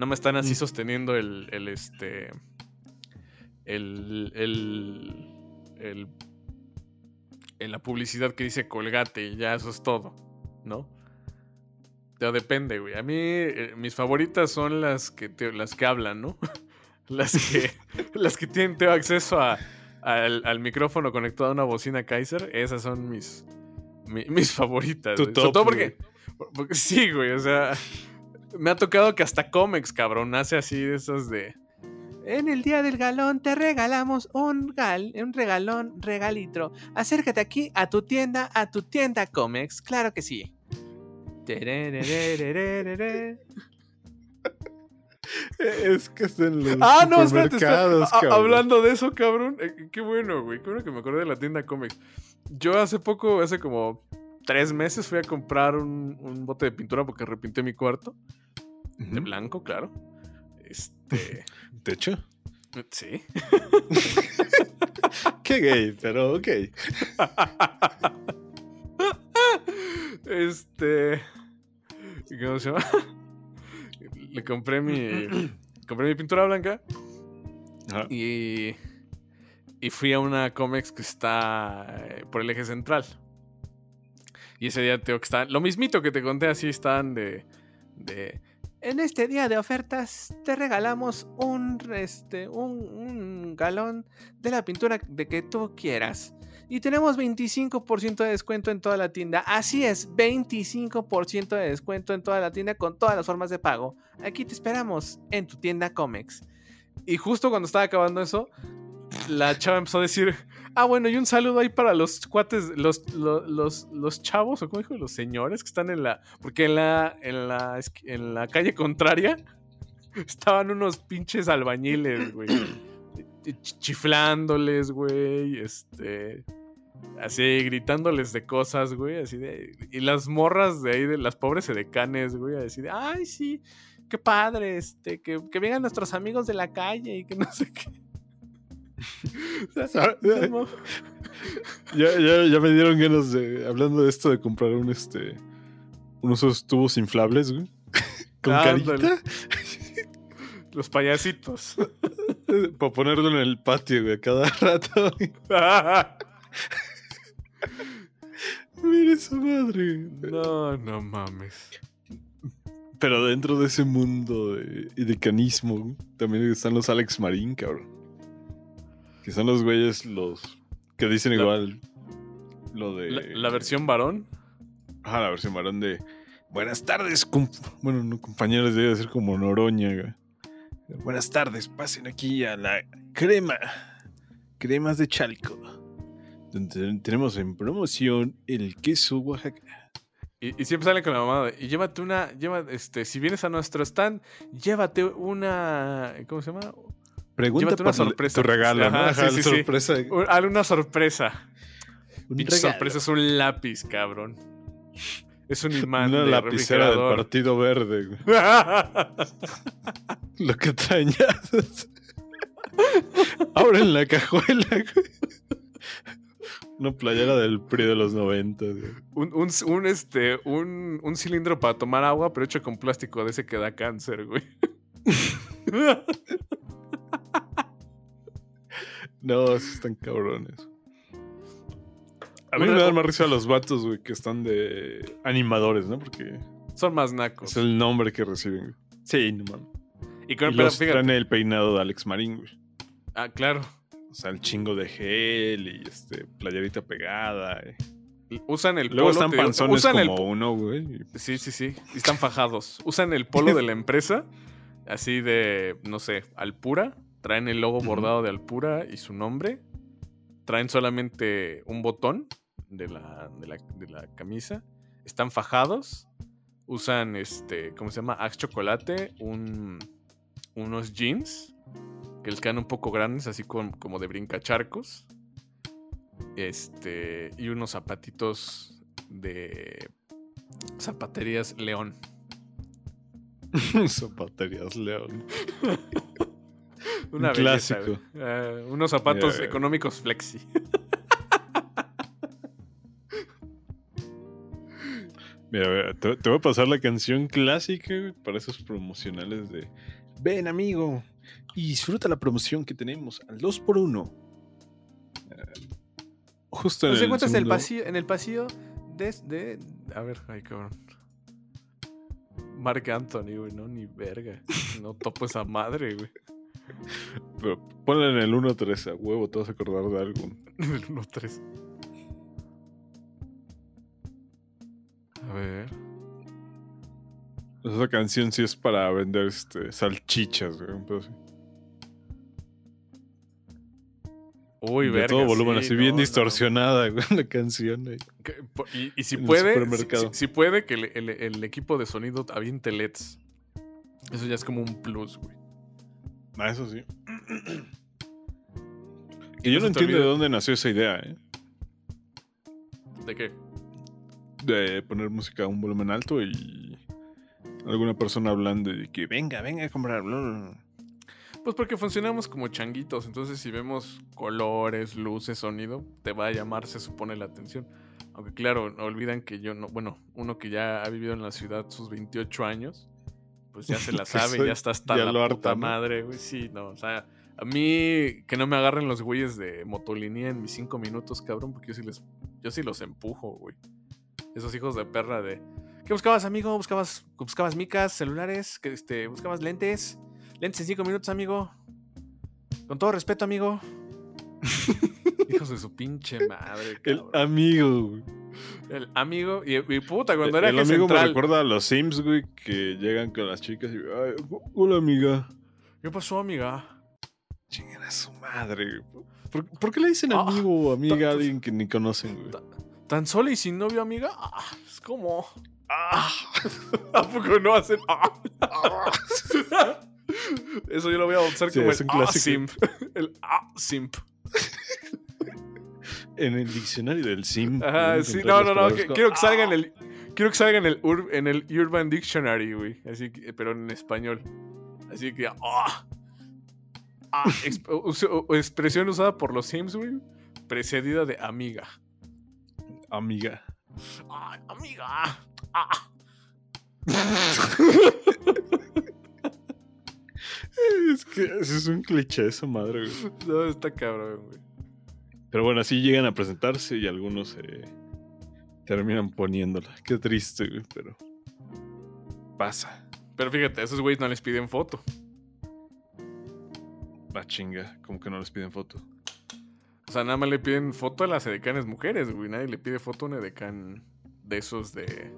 No me están así Mm. sosteniendo el. el este. El. El. El en la publicidad que dice colgate y ya eso es todo, ¿no? Pero depende, güey. A mí eh, mis favoritas son las que te- las que hablan, ¿no? las que las que tienen tengo acceso a, al, al micrófono conectado a una bocina Kaiser, esas son mis mi- mis favoritas. Tu. Sobre top, todo porque, porque sí, güey, o sea, me ha tocado que hasta Comex, cabrón, hace así de esas de En el día del galón te regalamos un, gal, un regalón regalitro. Acércate aquí a tu tienda, a tu tienda Comex. Claro que sí. Terererererere. Es que es en los Ah, no, espérate, espérate. hablando de eso, cabrón. eh, qué bueno, güey. Qué bueno que me acordé de la tienda Comex. Yo hace poco, hace como tres meses, fui a comprar un, un bote de pintura porque repinté mi cuarto. De blanco, claro. Este. De hecho, sí. qué gay, pero ok. Este. ¿Cómo se llama? Le compré mi. compré mi pintura blanca. Ajá. Y, y fui a una Comex que está eh, por el eje central. Y ese día tengo que estar. Lo mismito que te conté, así están de. de En este día de ofertas te regalamos un, este, un, galón de la pintura de que tú quieras. Y tenemos 25% de descuento en toda la tienda. Así es, 25% de descuento en toda la tienda con todas las formas de pago. Aquí te esperamos en tu tienda Comex. y justo cuando estaba acabando eso, la chava empezó a decir, ah, bueno, y un saludo ahí para los cuates, los, los, los, chavos, o como dijo, los señores que están en la, porque en la, en la, en la calle contraria estaban unos pinches albañiles, güey, ch- chiflándoles, güey, este, así, gritándoles de cosas, güey, así de, y las morras de ahí, de las pobres edecanes, güey, así de, ay, sí, qué padre, este, que, que vengan nuestros amigos de la calle y que no sé qué. Ya, ya, ya me dieron ganas de. Hablando de esto de comprar un este. Unos esos tubos inflables, güey. Con Ándale. carita. Los payasitos. Para ponerlo en el patio, güey, a cada rato. Mira esa madre. no, no mames. Pero dentro de ese mundo de, de canismo, también están los Alex Marín, cabrón. Que son los güeyes los que dicen La- igual lo de. La, la versión varón. Ajá, la versión varón de. Buenas tardes, bueno, no compañeros, debe ser como Noroña. güey. Buenas tardes, pasen aquí a la crema. Cremas de Chalco. Donde tenemos en promoción el queso Oaxaca. Y, y siempre salen con la mamada. Y llévate una. Lleva, este, si vienes a nuestro stand, llévate una. ¿Cómo se llama? Pregunta una sorpresa. tu regalo, ¿no? Ajá, Ajá, sí, sí, sí. sorpresa. Un- Hazle una sorpresa. Un Pinche sorpresa es un lápiz, cabrón. Es un imán. Una de lapicera del. Partido Verde. güey. Lo que ya. Abren la cajuela. güey. Una playera del PRI de los 90. güey. un, un, un, este, un, un cilindro para tomar agua, pero hecho con plástico de ese que da cáncer, güey. No, están cabrones. A mí Una- me dan más risa los vatos, güey, que están de animadores, ¿no? Porque Son más nacos. es el nombre que reciben. güey. Sí, no mames. Y Y con, pero los fíjate. traen el peinado de Alex Marín, güey. Ah, claro. O sea, el chingo de gel y este playerita pegada. eh. Usan el Luego polo. están panzones usan el como uno, güey. y- Sí, sí, sí. Y están fajados. Usan el polo de la empresa, así de, no sé, Alpura. Traen el logo bordado de Alpura y su nombre. Traen solamente un botón de la, de la, de la camisa. Están fajados. Usan, este, ¿cómo se llama? Axe Chocolate. Un, unos jeans que les quedan un poco grandes, así con- como de brincacharcos. Este, y unos zapatitos de zapaterías León. Zapaterías León. Una Un belleza, clásico. Eh, unos zapatos Ya. económicos flexi. Mira, te, te voy a pasar la canción clásica para esos promocionales de Ven, amigo, y disfruta la promoción que tenemos al 2x1. Eh, justo en Nos el encuentras en el segundo- pasillo, en el pasillo de, de- A ver, ay, cabrón. Mark Anthony, güey, no, ni verga. No topo esa madre, güey. Pero ponle en el 1-3 a huevo, te vas a acordar de algo. El 1-3. A ver. Esa canción sí es para vender este, salchichas, güey. un pedo Uy, de verga. todo volumen, sí, así bien no, distorsionada, güey, la canción. po- Y, y si En puede, si, si- puede que el, el- el equipo de sonido aviente LEDs. Eso ya es como un plus, güey. Ah, eso sí. Que yo No entiendo de dónde nació esa idea, ¿eh? ¿De qué? De poner música a un volumen alto y alguna persona hablando de que venga, venga a comprar. bla, bla, bla". Pues porque funcionamos como changuitos, entonces si vemos colores, luces, sonido, te va a llamar, se supone, la atención. Aunque claro, no olvidan que yo no, bueno, uno que ya ha vivido en la ciudad sus 28 años, pues ya se la Que sabe, soy- ya está hasta ya la lo puta harta, ¿no? madre, güey. Sí, no, o sea, a mí que no me agarren los güeyes de motolinía en mis 5 minutos, cabrón, porque yo sí les, yo sí los empujo, güey. Esos hijos de perra de, ¿Qué buscabas, amigo? ¿Buscabas, buscabas micas, celulares? ¿Qué, este, ¿Buscabas lentes? Lentes en cinco minutos, amigo. Con todo respeto, amigo. hijos de su pinche madre, El cabrón. amigo, güey. El amigo, y, y puta, cuando el era eje amigo me recuerda a los Sims, güey, que llegan con las chicas y. "Ay, hola, amiga. ¿Qué pasó, amiga? Chinguen A su madre. güey. ¿Por, por qué le dicen Ah, amigo o amiga a alguien que ni conocen, güey? Ta- ¿Tan sola y sin novio, amiga? Ah, es como. Ah, ¿A poco no hacen? Ah. Eso yo lo voy a usar Sí, como es el un ah, clásico. simp. El ah, simp. en el diccionario del sim. Ajá, pueden sí, encontrar no, no, no. que- quiero que salga en el. Quiero que salga en el, ur- en el Urban Dictionary, güey. Así que, pero en español. Así que. ah Ah, exp- expresión usada por los Sims, güey. Precedida de amiga. Amiga. Ah, amiga. Ah. Es que es un cliché esa madre, güey. No, está cabrón, güey. Pero bueno, así llegan a presentarse y algunos eh, terminan poniéndola. Qué triste, güey, pero pasa. Pero fíjate, a esos güeyes no les piden foto. Va chinga, como que no les piden foto. O sea, nada más le piden foto a las edecanes mujeres, güey. Nadie le pide foto a un edecán de esos de.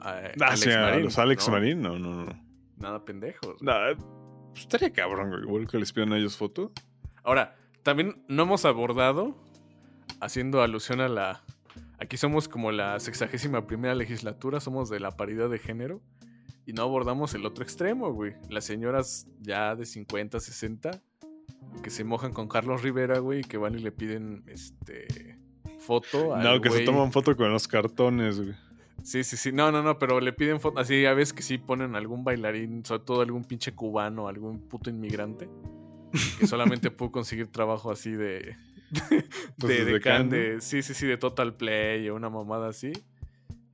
a- Ah, Alex sí, a Marín, los Alex ¿no? Marín, no, no, no. Nada pendejos. No, pues estaría cabrón, güey. Igual que les pidan a ellos foto. Ahora, también no hemos abordado, haciendo alusión a la. Aquí somos como la sexagésima primera legislatura, somos de la paridad de género. Y no abordamos el otro extremo, güey. Las señoras ya de 50, 60, que se mojan con Carlos Rivera, güey, y que van y le piden este foto. al No, que se toman foto con los cartones, güey. Sí, sí, sí. No, no, no, pero le piden foto. Así, ya ves que sí ponen algún bailarín, sobre todo algún pinche cubano, algún puto inmigrante, que solamente pudo conseguir trabajo así de. Pues de, Cannes, ¿no? de. Sí, sí, sí, de Total Play o una mamada así.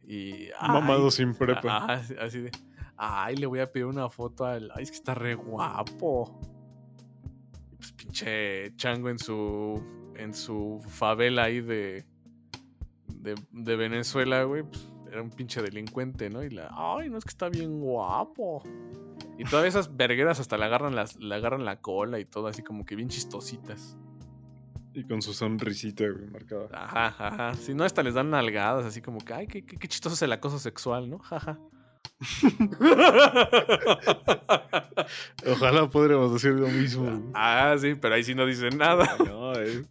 Y. Mamado ay, sin prepa. Ajá, así- de. Ay, le voy a pedir una foto al. Ay, es que está re guapo. Pues pinche chango en su. En su favela ahí de. De, de Venezuela, güey. Pues, era un pinche delincuente, ¿no? Y la. Ay, no es que está bien guapo. Y todas esas vergueras hasta le agarran, las, le agarran la cola y todo, así como que bien chistositas. Y con su sonrisita, güey, marcada. Ajá, ajá. Si no, hasta les dan nalgadas, así como que, ay, qué, qué, qué chistoso es el acoso sexual, ¿no? Jaja. Ojalá podríamos decir lo mismo. güey. ah, sí, pero ahí sí no dicen nada. No, es, no,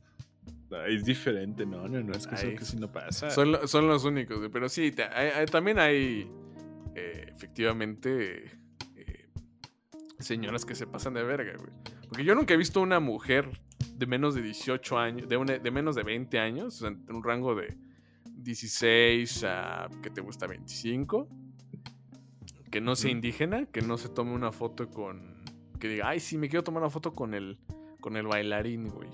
es diferente. No, no, no, es que eso Ay. casi no pasa. Son, lo- son los únicos, güey, pero sí, te- hay- hay- también hay eh, efectivamente eh, señoras que se pasan de verga, güey. Porque yo nunca he visto una mujer de menos de 18 años, de, una- de menos de 20 años, o sea, en un rango de 16 a, ¿qué te gusta? 25, que no sea indígena, que no se tome una foto con, que diga, ay, sí, me quiero tomar una foto con el, con el bailarín, güey.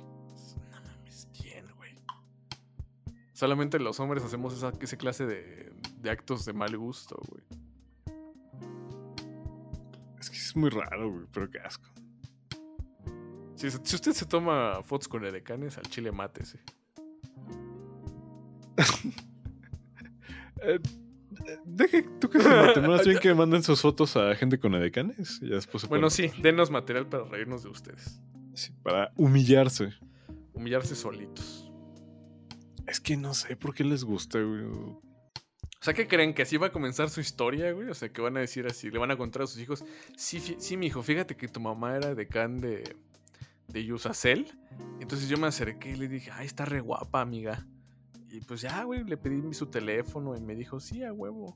Solamente los hombres hacemos esa, esa clase de, de actos de mal gusto, güey. Es que es muy raro, güey, pero qué asco. Si, si usted se toma fotos con edecanes, al chile mátese. Eh, deje tú que se. Más bien que manden sus fotos a gente con edecanes. Y ya después se Bueno, sí, denos material para reírnos de ustedes. matar. Sí, para humillarse. Humillarse solitos. Es que no sé por qué les gusta, güey. O sea, ¿qué creen? ¿Que así va a comenzar su historia, güey? O sea, que van a decir así, le van a contar a sus hijos, sí, sí, mijo, fíjate que tu mamá era decán de, de Yusacel. Entonces yo me acerqué y le dije, ay, está re guapa, amiga. Y pues ya, güey, le pedí su teléfono y me dijo, sí, a huevo.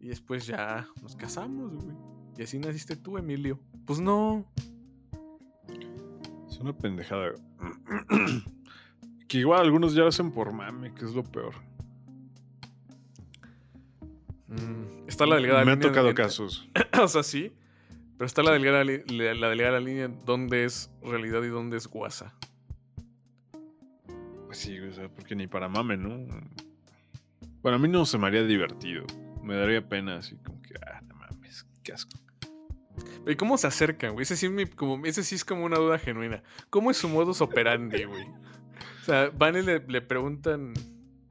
Y después ya nos casamos, güey. Y así naciste tú, Emilio. Pues no. Es una pendejada. que igual algunos ya lo hacen por mame, que es lo peor. Mm, está la delgada Me han tocado casos. o sea, sí. Pero está la delgada, la, la delgada línea donde es realidad y donde es guasa. Pues sí, güey, o sea, porque ni para mame, ¿no? Para mí no se me haría divertido. Me daría pena, así como que, ah, no mames, qué asco. ¿Y cómo se acercan, güey? Ese sí, es mi- como, ese sí es como una duda genuina. ¿Cómo es su modus operandi, güey? O sea, van y le, le preguntan.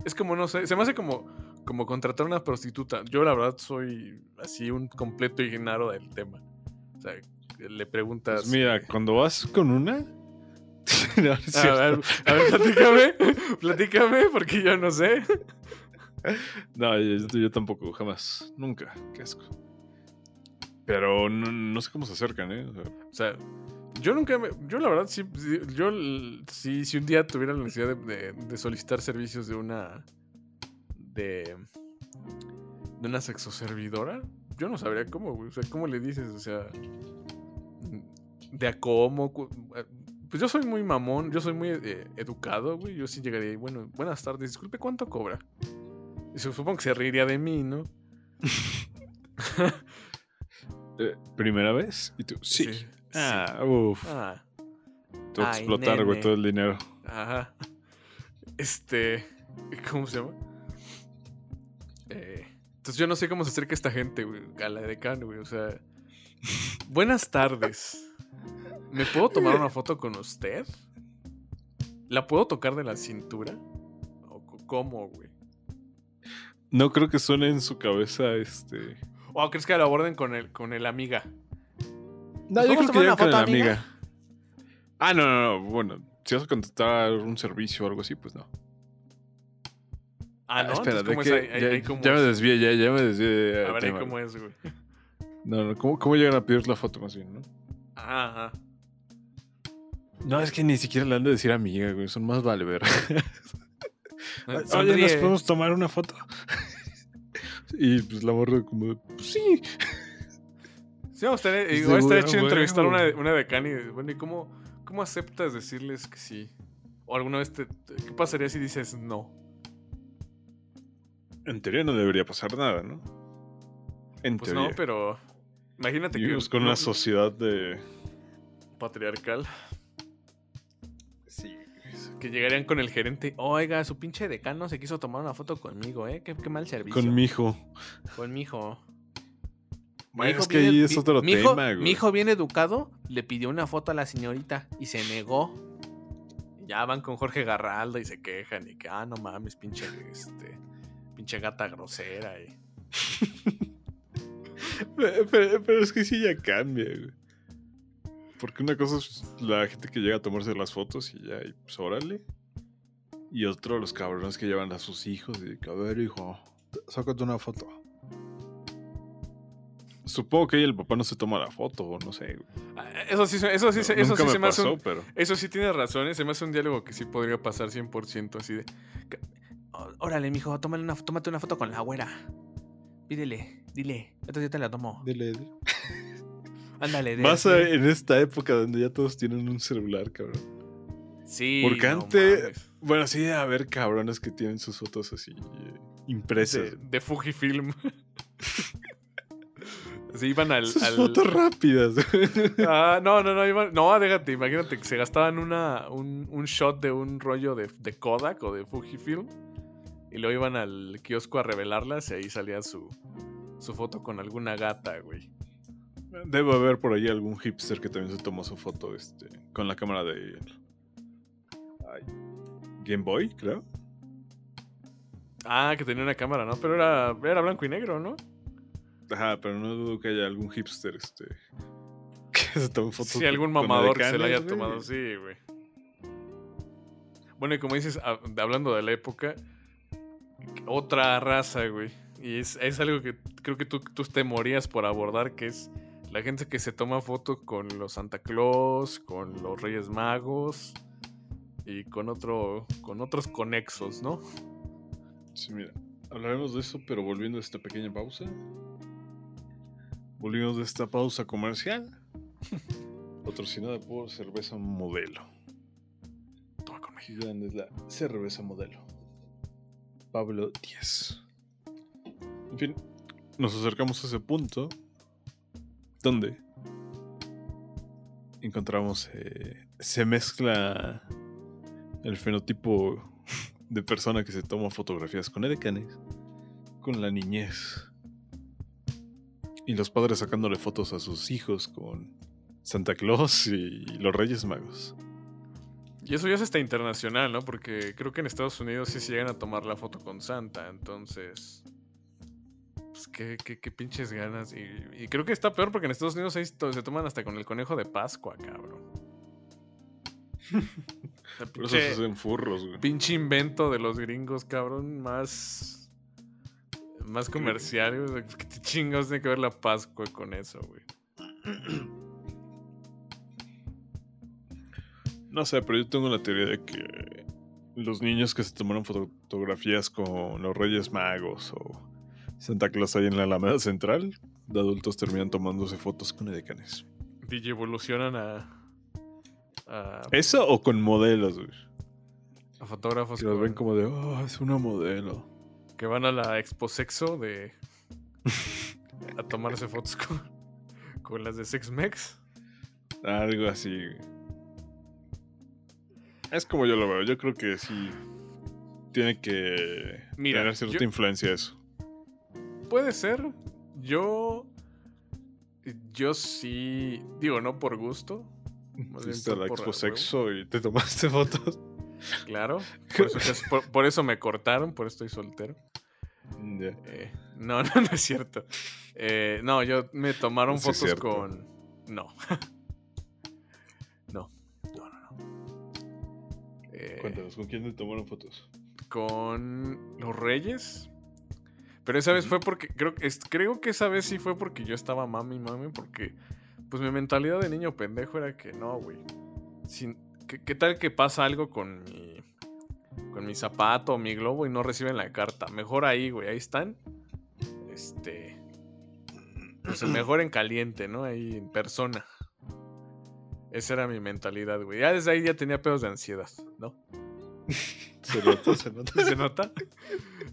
Es como, no sé, se me hace como, como contratar una prostituta. Yo, la verdad, soy así un completo ignaro del tema. O sea, le preguntas. Pues mira, eh, cuando vas con una. No, a ver, a ver, platícame, platícame, porque yo no sé. No, yo, yo tampoco, jamás. Nunca. Qué asco. Pero no, no sé cómo se acercan, ¿eh? O sea, O sea, Yo nunca me. Yo, la verdad, sí. sí, Yo, sí, si un día tuviera la necesidad de, de- de solicitar servicios de una. De. De una sexoservidora, yo no sabría cómo, güey. O sea, ¿cómo le dices? O sea. De a cómo. eh, Pues yo soy muy mamón, yo soy muy eh, educado, güey. Yo sí llegaría y, bueno, buenas tardes, disculpe, ¿cuánto cobra? Y su- supongo que se reiría de mí, ¿no? Eh, ¿Primera vez? ¿Y tú? Sí. Ah, uff. Ah. Te va a explotar, güey, todo el dinero. Ajá. Este. ¿Cómo se llama? Eh, entonces yo no sé cómo se acerca esta gente, güey, a la decano, güey. O sea. Buenas tardes. ¿Me puedo tomar una foto con usted? ¿La puedo tocar de la cintura? ¿O cómo, güey? No creo que suene en su cabeza este. ¿O crees que lo aborden con el, con el amiga? No, ¿Nos yo creo que una con foto, la amiga? amiga. Ah, no, no, no. Bueno, si vas a contratar un servicio o algo así, pues no. Ah, no. espera, Entonces, ¿de ¿cómo qué? es ahí? Ya, ahí cómo ya me es? desvié, ya, ya me desvié. A ver, ahí tema, cómo es, güey. No, no, ¿cómo, ¿cómo llegan a pedir la foto más bien, no? Ajá, ajá. No, es que ni siquiera le han de decir amiga, güey. Son más vale ver. Oye, ¿nos podemos tomar una foto? y pues la morra como, de, pues sí. Sí, me gustaría, Es de igual estaría chido entrevistar a una, una decana y, bueno, ¿y cómo, cómo aceptas decirles que sí? O alguna vez te, ¿Qué pasaría si dices no? En teoría no debería pasar nada, ¿no? En Pues teoría. no, pero imagínate que Vivimos con no- una sociedad de... patriarcal Sí. que llegarían con el gerente. Oiga, su pinche decano se quiso tomar una foto conmigo, ¿eh? Qué, qué mal servicio. Con mi hijo. Con mi hijo. Mi Bueno, hijo es que bien- ahí es mi- otro mi hijo- tema, güey. Mi hijo bien educado le pidió una foto a la señorita y se negó. Ya van con Jorge Garralda y se quejan y que, ah, no mames, pinche, este, pinche gata grosera. Y... Pero, pero- pero es que sí ya cambia, güey. Porque una cosa es la gente que llega a tomarse las fotos y ya, y pues órale. Y otro, los cabrones que llevan a sus hijos y que, a ver, hijo, sácate una foto. Supongo que el papá no se toma la foto, o no sé. Ah, Eso sí, se- eso sí, se- eso Nunca sí me se me hace un- pero... Eso sí tienes razón, ¿eh? se me hace un diálogo que sí podría pasar 100% así de... "Ó- Órale, mijo, tómale una, tómate una foto con la güera. Pídele, dile, entonces yo te la tomo. Dile, dile. Ándale, de- Más en esta época donde ya todos tienen un celular, cabrón. Sí. Porque no antes- mames. Bueno, sí debe haber cabrones que tienen sus fotos así eh, impresas. De, de Fujifilm. Se iban al. Sus al- fotos rápidas. Ah, no, no, no, iban- no, déjate, imagínate que se gastaban una, un, un shot de un rollo de, de Kodak o de Fujifilm y luego iban al kiosco a revelarlas y ahí salía su, su foto con alguna gata, güey. Debe haber por ahí algún hipster que también se tomó su foto este, con la cámara de ay, Game Boy, creo. Ah, que tenía una cámara, ¿no? Pero era, era blanco y negro, ¿no? Ajá, pero no dudo que haya algún hipster este que se tome fotos. Sí, algún mamador que se la haya güey. tomado, sí, güey. Bueno, y como dices, hab- hablando de la época, otra raza, güey. Y es, es algo que creo que tú, tú te morías por abordar, que es la gente que se toma fotos con los Santa Claus, con los Reyes Magos y con otro con otros conexos, ¿no? Sí, mira, hablaremos de eso, pero volviendo a esta pequeña pausa. Volvimos de esta pausa comercial. Patrocinada por Cerveza Modelo. Toma grande es la cerveza modelo. Pablo 10. En fin, nos acercamos a ese punto donde encontramos, eh, se mezcla el fenotipo de persona que se toma fotografías con edecanes con la niñez. Y los padres sacándole fotos a sus hijos con Santa Claus y los Reyes Magos. Y eso ya es hasta internacional, ¿no? Porque creo que en Estados Unidos sí se llegan a tomar la foto con Santa, entonces... Pues qué, qué, qué pinches ganas. Y, y creo que está peor porque en Estados Unidos ahí se toman hasta con el conejo de Pascua, cabrón. Por eso se hacen furros, güey. pinche invento de los gringos, cabrón, más... Más comercial, güey. ¿Qué te chingados tiene que ver la Pascua con eso, güey? No sé, pero yo tengo la teoría de que los niños que se tomaron fotografías con los Reyes Magos o Santa Claus ahí en la Alameda Central, de adultos terminan tomándose fotos con edecanes. DJ evolucionan a. a, ¿Eso o con modelos, güey? a fotógrafos Que los ven como de, oh, es una modelo. Que van a la Expo Sexo de. a tomarse fotos con, con las de Sex Mex. Algo así. Es como yo lo veo. Yo creo que sí tiene que Mira, tener cierta yo- influencia eso. Puede ser. Yo. Yo sí. Digo, no por gusto. Fuiste a la Expo Sexo y te tomaste fotos. Claro. Por eso, por- por eso me cortaron, por eso estoy soltero. Eh, no, no, no es cierto. Eh, no, yo me tomaron Sí fotos con. No. no. No, no, no. Eh, Cuéntanos, ¿con quién te tomaron fotos? con los Reyes. Pero esa vez fue porque. Creo, que es- creo que esa vez sí fue porque yo estaba mami, mami. Porque. Pues mi mentalidad de niño pendejo era que no, güey. Sin- ¿qué, qué tal que pasa algo con mi. Con mi zapato o mi globo y no reciben la carta? Mejor ahí, güey. Ahí están. Este. Pues mejor en caliente, ¿no? Ahí en persona. Esa era mi mentalidad, güey. Ya desde ahí ya tenía pedos de ansiedad, ¿no? Se nota, se nota. ¿Se nota?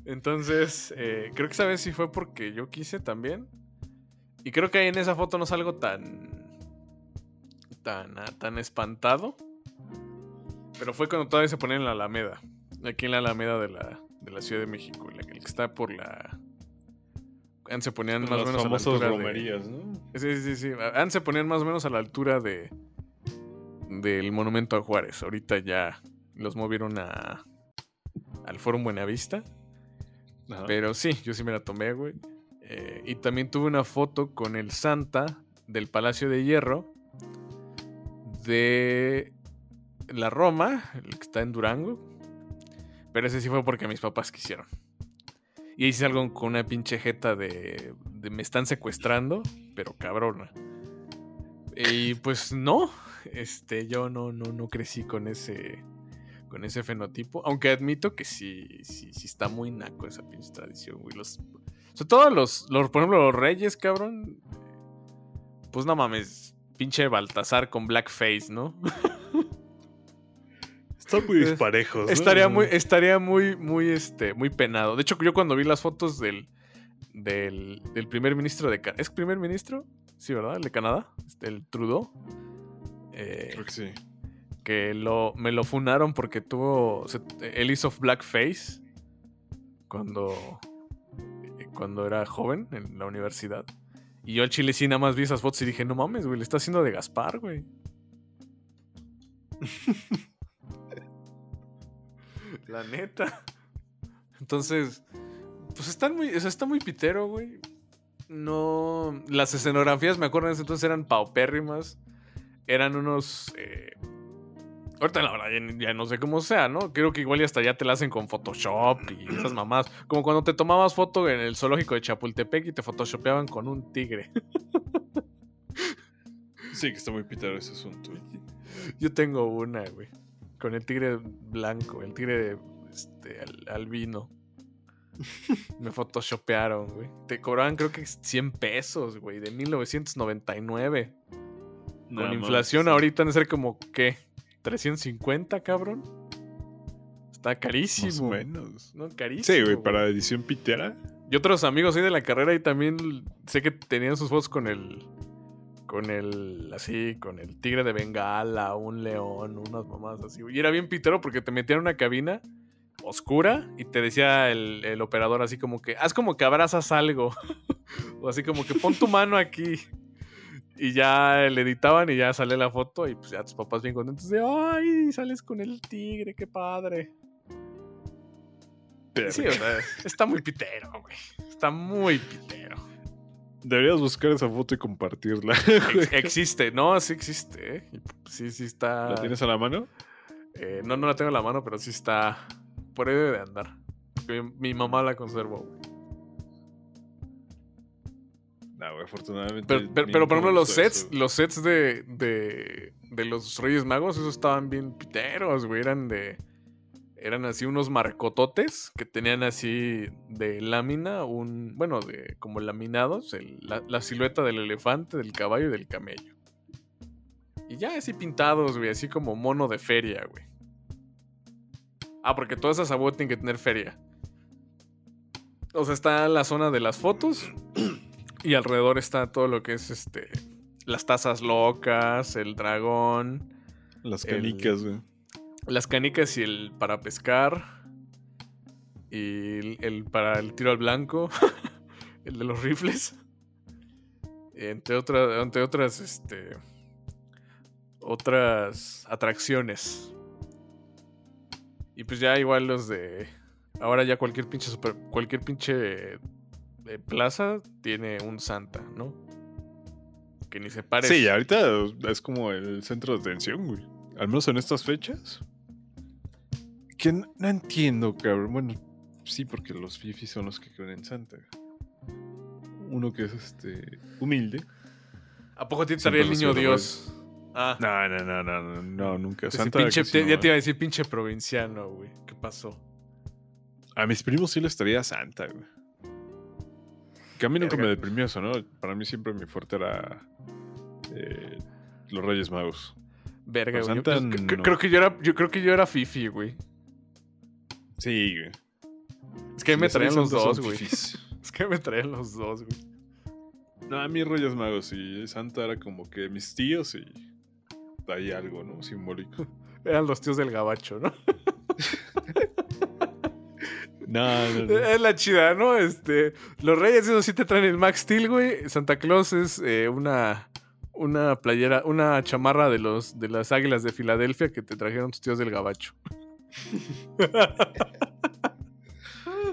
Entonces, eh, creo que esa vez sí fue porque yo quise también. Y creo que ahí en esa foto no salgo tan. tan, ah, tan espantado. Pero fue cuando todavía se ponía en la Alameda. Aquí en la Alameda de la, de la Ciudad de México. La, el que está por la. Antes se ponían más o menos a la altura de- romerías, ¿no? Sí, sí, sí. Antes se ponían más o menos a la altura de. del monumento a Juárez. Ahorita ya los movieron a. al Fórum Buenavista. Ajá. Pero sí, yo sí me la tomé, güey. Eh, y también tuve una foto con el Santa del Palacio de Hierro de la Roma, el que está en Durango. Pero ese sí fue porque mis papás quisieron. Y hice algo con una pinche jeta de, me están secuestrando, pero cabrona. Y pues no, este, yo no, no, no crecí con ese, con ese fenotipo. Aunque admito que sí, sí, sí está muy naco esa pinche tradición, güey. Los, sobre todo los, los, por ejemplo, los reyes, cabrón. Pues no mames, pinche Baltasar con blackface, ¿no? Están muy disparejos. ¿no? Estaría muy, estaría muy, muy, este, muy penado. De hecho, yo cuando vi las fotos del, del, del primer ministro de Canadá. ¿Es primer ministro? Sí, ¿verdad? El de Canadá. Este, el Trudeau. Eh, Creo que sí. que lo, me lo funaron porque tuvo. se- él hizo blackface cuando. Cuando era joven en la universidad. Y yo al chile sí nada más vi esas fotos y dije, no mames, güey, le está haciendo de Gaspar, güey. La neta. Entonces, pues están muy, o sea, está muy pitero, güey. No, las escenografías, me acuerdo en ese entonces eran paupérrimas. Eran unos... eh, Ahorita la verdad ya, ya no sé cómo sea, ¿no? Creo que igual y hasta ya te la hacen con Photoshop y esas mamás. Como cuando te tomabas foto en el zoológico de Chapultepec y te photoshopeaban con un tigre. Sí, que está muy pitero ese asunto. Yo tengo una, güey. Con el tigre blanco, el tigre este, al- albino. Me photoshopearon, güey. Te cobraban creo que 100 pesos, güey, de 1999. Nada Con inflación sí. ahorita han de ser como, ¿qué? ¿350, cabrón? Está Más o carísimo. menos. No, carísimo. Sí, güey, güey. para edición pitera. Y otros amigos ahí de la carrera y también sé que tenían sus fotos con el. Con el. Así, con el tigre de Bengala, un león, unas mamás así. Y era bien pitero porque te metían en una cabina oscura y te decía el, el operador así como que. Haz como que abrazas algo. o así como que pon tu mano aquí. Y ya le editaban y ya sale la foto y pues ya tus papás bien contentos de ¡Ay! Sales con el tigre, qué padre. Sí, o sea, está muy pitero, güey. Está muy pitero. Deberías buscar esa foto y compartirla. Ex- existe, no, sí existe, ¿eh? Pues, Sí, sí está. ¿La tienes a la mano? eh, no, no la tengo en la mano, pero sí está. Por ahí debe de andar. Mi, mi mamá la conservó, güey. No, güey, afortunadamente. Pero, pero, por ejemplo, los sets, eso. los sets de, de, de los Reyes Magos, esos estaban bien piteros, güey. Eran de. Eran así unos marcototes que tenían así de lámina, un. Bueno, de como laminados, el- la, la silueta del elefante, del caballo y del camello. Y ya así pintados, güey, así como mono de feria, güey. Ah, porque todas esas abuelas tienen que tener feria. O sea, está la zona de las fotos. Y alrededor está todo lo que es este. Las tazas locas, el dragón, Las canicas, güey. Las canicas y el para pescar. Y el, para el tiro al blanco. el de los rifles. Entre, otras entre otras, este. Otras atracciones. Y pues ya igual los de. Ahora ya cualquier pinche super. Cualquier pinche eh, plaza tiene un Santa, ¿no? Que ni se parece. Sí, ahorita es como el centro de atención, güey. Al menos en estas fechas. Que no, no entiendo, cabrón. Bueno, sí, porque los fifis son los que creen en Santa. Uno que es este humilde. ¿A poco Siempre estaría el niño Dios? Ah. No, no, no, no, no, nunca. Santa pinche- te- no, ya te iba a decir pinche provinciano, güey. ¿Qué pasó? A mis primos sí les estaría Santa, güey. Que a mí nunca me deprimió eso, ¿no? Para mí siempre mi fuerte era eh, los Reyes Magos. Verga, Pues güey. No. Creo que yo era, yo creo que yo era Fifi, güey. Sí, güey. Es que me traían los dos, güey. Es que me traían los dos, güey. No, a mí Reyes Magos y Santa era como que mis tíos y hay algo, ¿no? Simbólico. Eran los tíos del gabacho, ¿no? No, no, no. Es la chida, ¿no? Este, los reyes esos sí te traen el Max Steel, güey. Santa Claus es eh, una una playera, una chamarra de los de las Águilas de Filadelfia que te trajeron tus tíos del gabacho.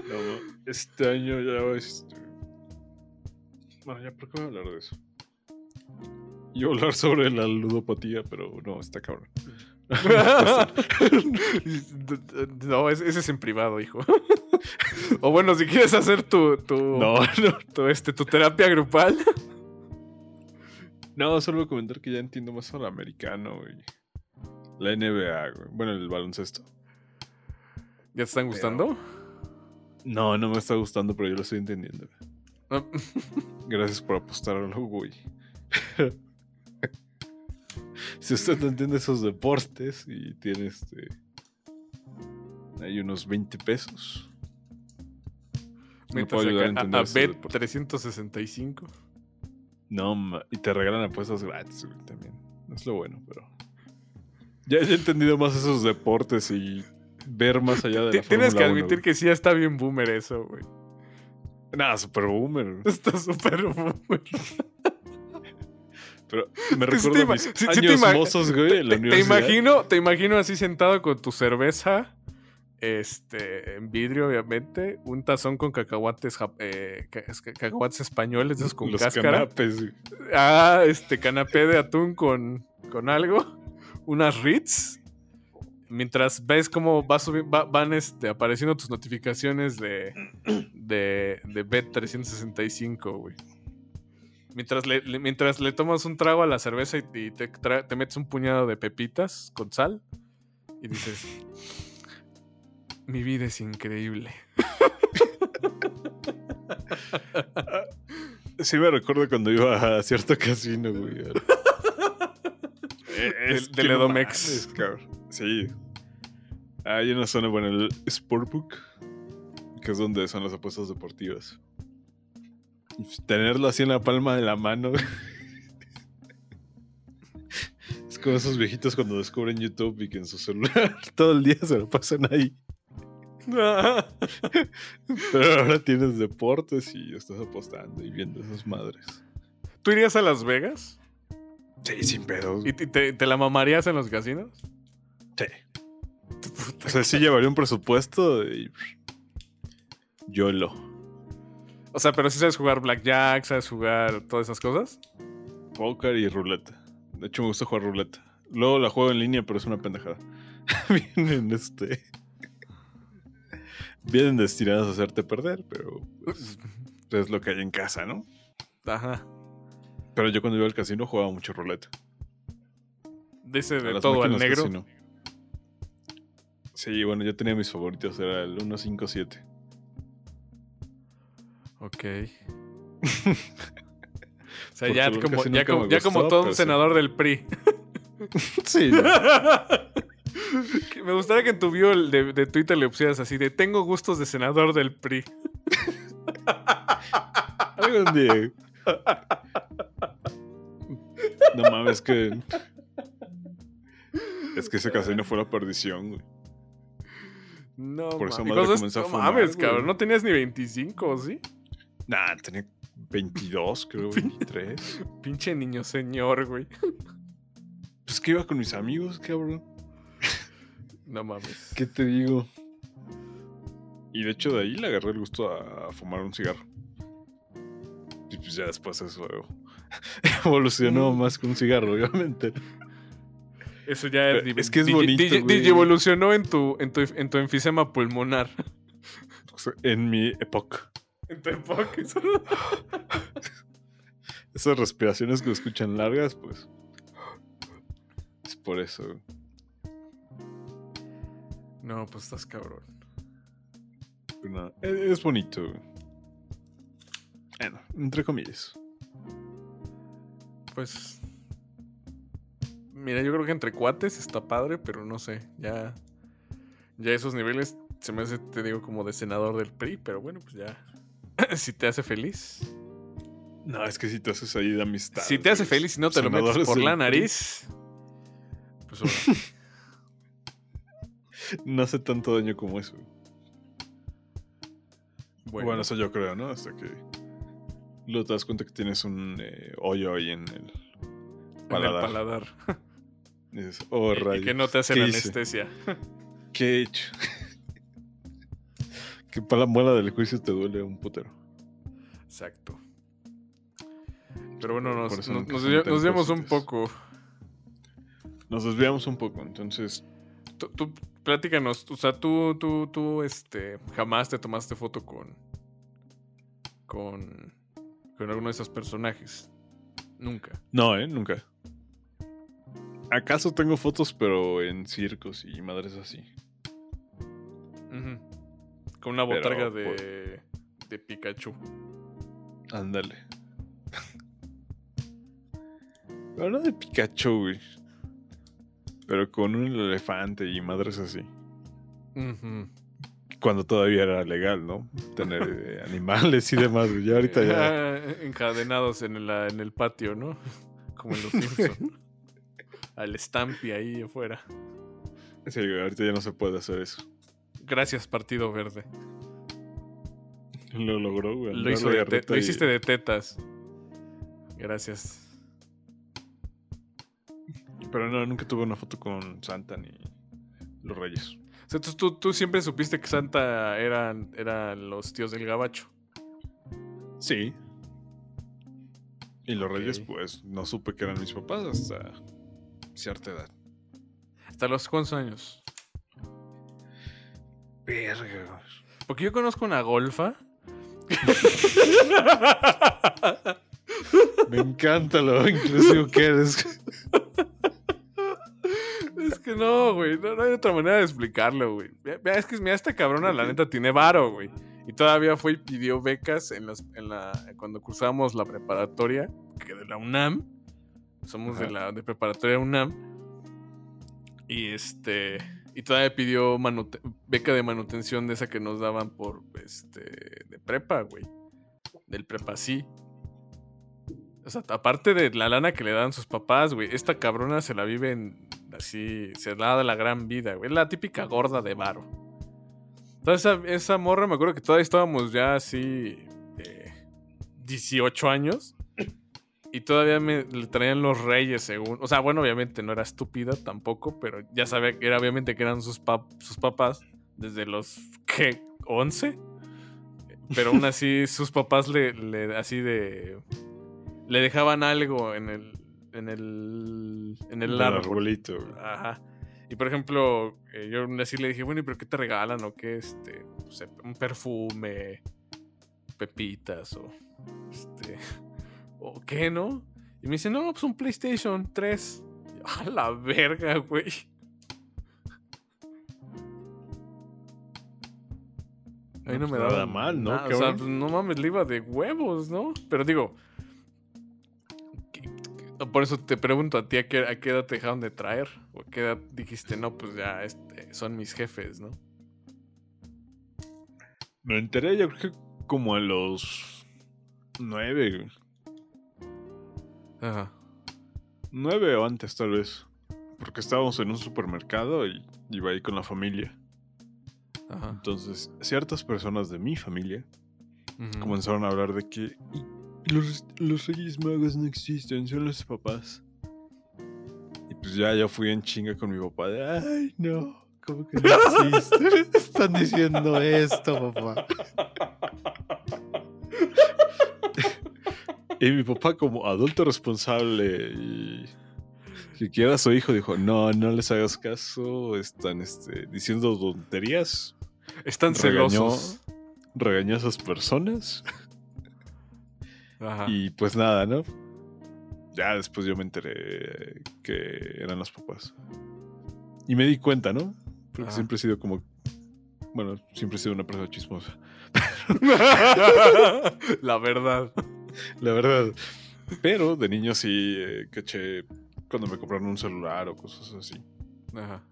No, este año ya este... Bueno, ya, ¿por qué voy a hablar de eso? Iba a hablar sobre la ludopatía, pero no, está cabrón. no, ese es en privado, hijo. o bueno, si quieres hacer tu, tu, No, no. tu, este, tu terapia grupal. No, solo comentar que ya entiendo más al americano y la NBA, güey. Bueno, el baloncesto. ¿Ya te están gustando? No, no me está gustando, pero yo lo estoy entendiendo. Gracias por apostarlo, güey. si usted no entiende esos deportes y tiene este. Hay unos 20 pesos. Me Métase puedo ayudar a a, esos Bet deportes. 365. No, y te regalan apuestas gratis, güey, también. No es lo bueno, pero. Ya he entendido más esos deportes y ver más allá de la Tienes que admitir que sí está bien boomer eso, güey. Nah, super boomer. Está súper boomer. Pero me recuerdo mis años mozos, güey, en la Te, imagino, te imagino así sentado con tu cerveza, este, en vidrio, obviamente, un tazón con cacahuates, eh, ca- ca- cacahuates españoles, esos con Los cáscara. canapes, güey. Ah, este canapé de atún con, con algo, unas Ritz. Mientras ves cómo va van este, apareciendo tus notificaciones de, de, de Bet365, güey. Mientras le, mientras le tomas un trago a la cerveza y, te metes un puñado de pepitas con sal y dices, mi vida es increíble. Sí me recuerdo cuando iba a cierto casino, güey. Eh, Del- Edomex. Sí. Hay una zona, bueno, el Sportbook, que es donde son las apuestas deportivas. Tenerlo así en la palma de la mano. es como esos viejitos cuando descubren YouTube y que en su celular todo el día se lo pasan ahí. Pero ahora tienes deportes y estás apostando y viendo esas madres. ¿Tú irías a Las Vegas? Sí, sin pedos. ¿Y te, la mamarías en los casinos? Sí. O sea, sí llevaría un presupuesto y. YOLO. O sea, pero si sabes jugar blackjack, sabes jugar todas esas cosas. Póker y ruleta. De hecho, me gusta jugar ruleta. Luego la juego en línea, pero es una pendejada. Vienen este. Vienen destinadas a hacerte perder, pero pues, es lo que hay en casa, ¿no? Ajá. Pero yo cuando iba al casino jugaba mucho ruleta. A de todo al negro. Sí, bueno, yo tenía mis favoritos, era el 157. Ok. o sea, ya como, ya como, ya como todo un sí. senador del PRI. Sí. Me gustaría que en tu bio de, de Twitter le pusieras así de tengo gustos de senador del PRI. Algún día. No mames, que. Es que ese casino fue la perdición, güey. No, Por mames. madre Cosas- comencé a no fumar, mames, güey. cabrón. No tenías ni 25, ¿sí? Nah, tenía 22, creo, 23. Pinche niño señor, güey. Pues que iba con mis amigos, cabrón. No mames. ¿Qué te digo? Y de hecho de ahí le agarré el gusto a, fumar un cigarro. Y pues ya después eso evolucionó Mm. más que un cigarro, obviamente. Eso ya es, Pero es que es bonito, güey. evolucionó en tu, en, tu, en tu enfisema pulmonar. En mi época. En tu época. Esas respiraciones que escuchan largas, pues. Es por eso. No, pues estás cabrón. No, es, es bonito. Bueno, entre comillas. Pues. Mira, yo creo que entre cuates está padre, pero no sé. Ya. Ya esos niveles se me hace, te digo, como de senador del PRI, pero bueno, pues ya. si te hace feliz. No, es que si te haces ahí de amistad. si te hace feliz y no te lo metes por la nariz. Pues órale. No hace tanto daño como eso. bueno. Bueno, eso yo creo, ¿no? Hasta que luego te das cuenta que tienes un eh, hoyo ahí en el en el paladar. Y dices, oh, y que no te hacen anestesia. ¿Qué he hecho? que para la muela del juicio te duele un putero. Exacto. Pero bueno, nos, nos, desviamos un poco. Nos desviamos un poco, entonces. Tú, tú platícanos, o sea, tú, tú, tú, este, jamás te tomaste foto con, con, con alguno de esos personajes. Nunca. No, ¿eh? Nunca. ¿Acaso tengo fotos, pero en circos y madres así? Con una Pero botarga por- de, de Pikachu. Ándale. No de Pikachu, güey. Pero con un elefante y madres así. Cuando todavía era legal, ¿no? Tener eh, animales y demás. Ya ahorita ya. Encadenados en el, en el patio, ¿no? Como en los Simpsons. Al Stampy ahí afuera. Sí, ahorita ya no se puede hacer eso. Gracias, Partido Verde. Lo logró, güey. Lo, hizo de te- lo hiciste de tetas. Gracias. Pero no, nunca tuve una foto con Santa ni los Reyes. O sea, tú, tú- tú siempre supiste que Santa eran, eran los tíos del gabacho. Sí. Y los. Reyes, pues, no supe que eran mis papás hasta cierta edad. ¿Hasta los cuántos años? Verga. Porque yo conozco una golfa. Me encanta lo inclusivo que eres. que no, güey. No, no hay otra manera de explicarlo, güey. Es que mira, esta cabrona, la neta, tiene varo, güey. Y todavía fue y pidió becas en las, en la, cuando cursábamos la preparatoria, que de la UNAM. Somos de la de preparatoria UNAM. Y este. Y todavía pidió beca de manutención de esa que nos daban por este. de prepa, güey. Del prepa sí. O sea, aparte de la lana que le dan sus papás, güey, esta cabrona se la vive en, así, se da de la gran vida, güey. Es la típica gorda de varo. Entonces, esa, esa morra, me acuerdo que todavía estábamos ya así, eh, 18 años. Y todavía me le traían los reyes, según. O sea, bueno, obviamente no era estúpida tampoco, pero ya sabía que era obviamente que eran sus, pap- sus papás desde los, ¿qué? ¿11? Pero aún así, sus papás le, le así de. Le dejaban algo en el. En el. En el El arbolito. güey. Ajá. Y por ejemplo, eh, yo así le dije, bueno, ¿y pero qué te regalan? ¿O qué? Este, no un perfume, pepitas, o este, o qué, ¿no? Y me dice, no, pues un PlayStation 3. Y yo, A la verga, güey. Ahí no me Nada daba mal, ¿no? nada, O sea, pues, no mames, le iba de huevos, ¿no? Pero digo. ¿Qué- qué- Por eso te pregunto a ti a qué, a qué edad te dejaron de traer. O a qué edad dijiste, no, pues ya este, son mis jefes, ¿no? Me enteré yo creo que como a los nueve. Ajá. Nueve o antes tal vez. Porque estábamos en un supermercado y iba ahí con la familia. Ajá. Entonces, ciertas personas de mi familia comenzaron a hablar de que "Y los, los Reyes Magos no existen, son los papás. Y pues ya yo fui en chinga con mi papá de, ay, no, ¿cómo que no existen? Están diciendo esto, papá. y mi papá como adulto responsable y que quiera a su hijo dijo, no, no les hagas caso, están este, diciendo tonterías. Están Regañó, celosos. regañó a esas personas. Ajá. Y pues nada, ¿no? Ya después yo me enteré que eran los papás. Y me di cuenta, ¿no? Porque Ajá. siempre he sido como. Bueno, siempre he sido una persona chismosa. La verdad. La verdad. Pero de niño sí eh, caché cuando me compraron un celular o cosas así. Ajá.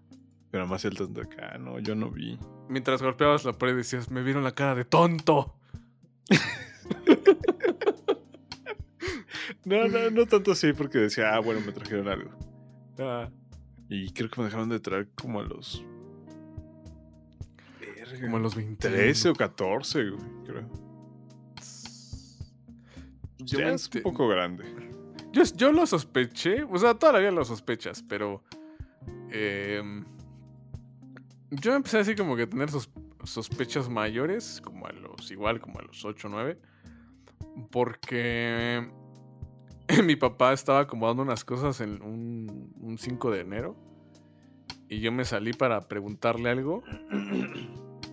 Pero más el tanto acá, no, yo no vi. Mientras golpeabas la pared decías, me vieron la cara de tonto. No, no, no tanto así, porque decía, ah, bueno, me trajeron algo. Ah, Y creo que me dejaron de traer como a los. Verga, como a los 20. 13 o 14, güey, creo. Yo, ya es un poco grande. yo, yo lo sospeché. O sea, todavía lo sospechas, pero. em, yo empecé así como que a tener sos- sospechas mayores, como a los. Igual, como a los 8 o 9. Porque. Mi papá estaba acomodando unas cosas en un, un 5 de enero. Y yo me salí para preguntarle algo.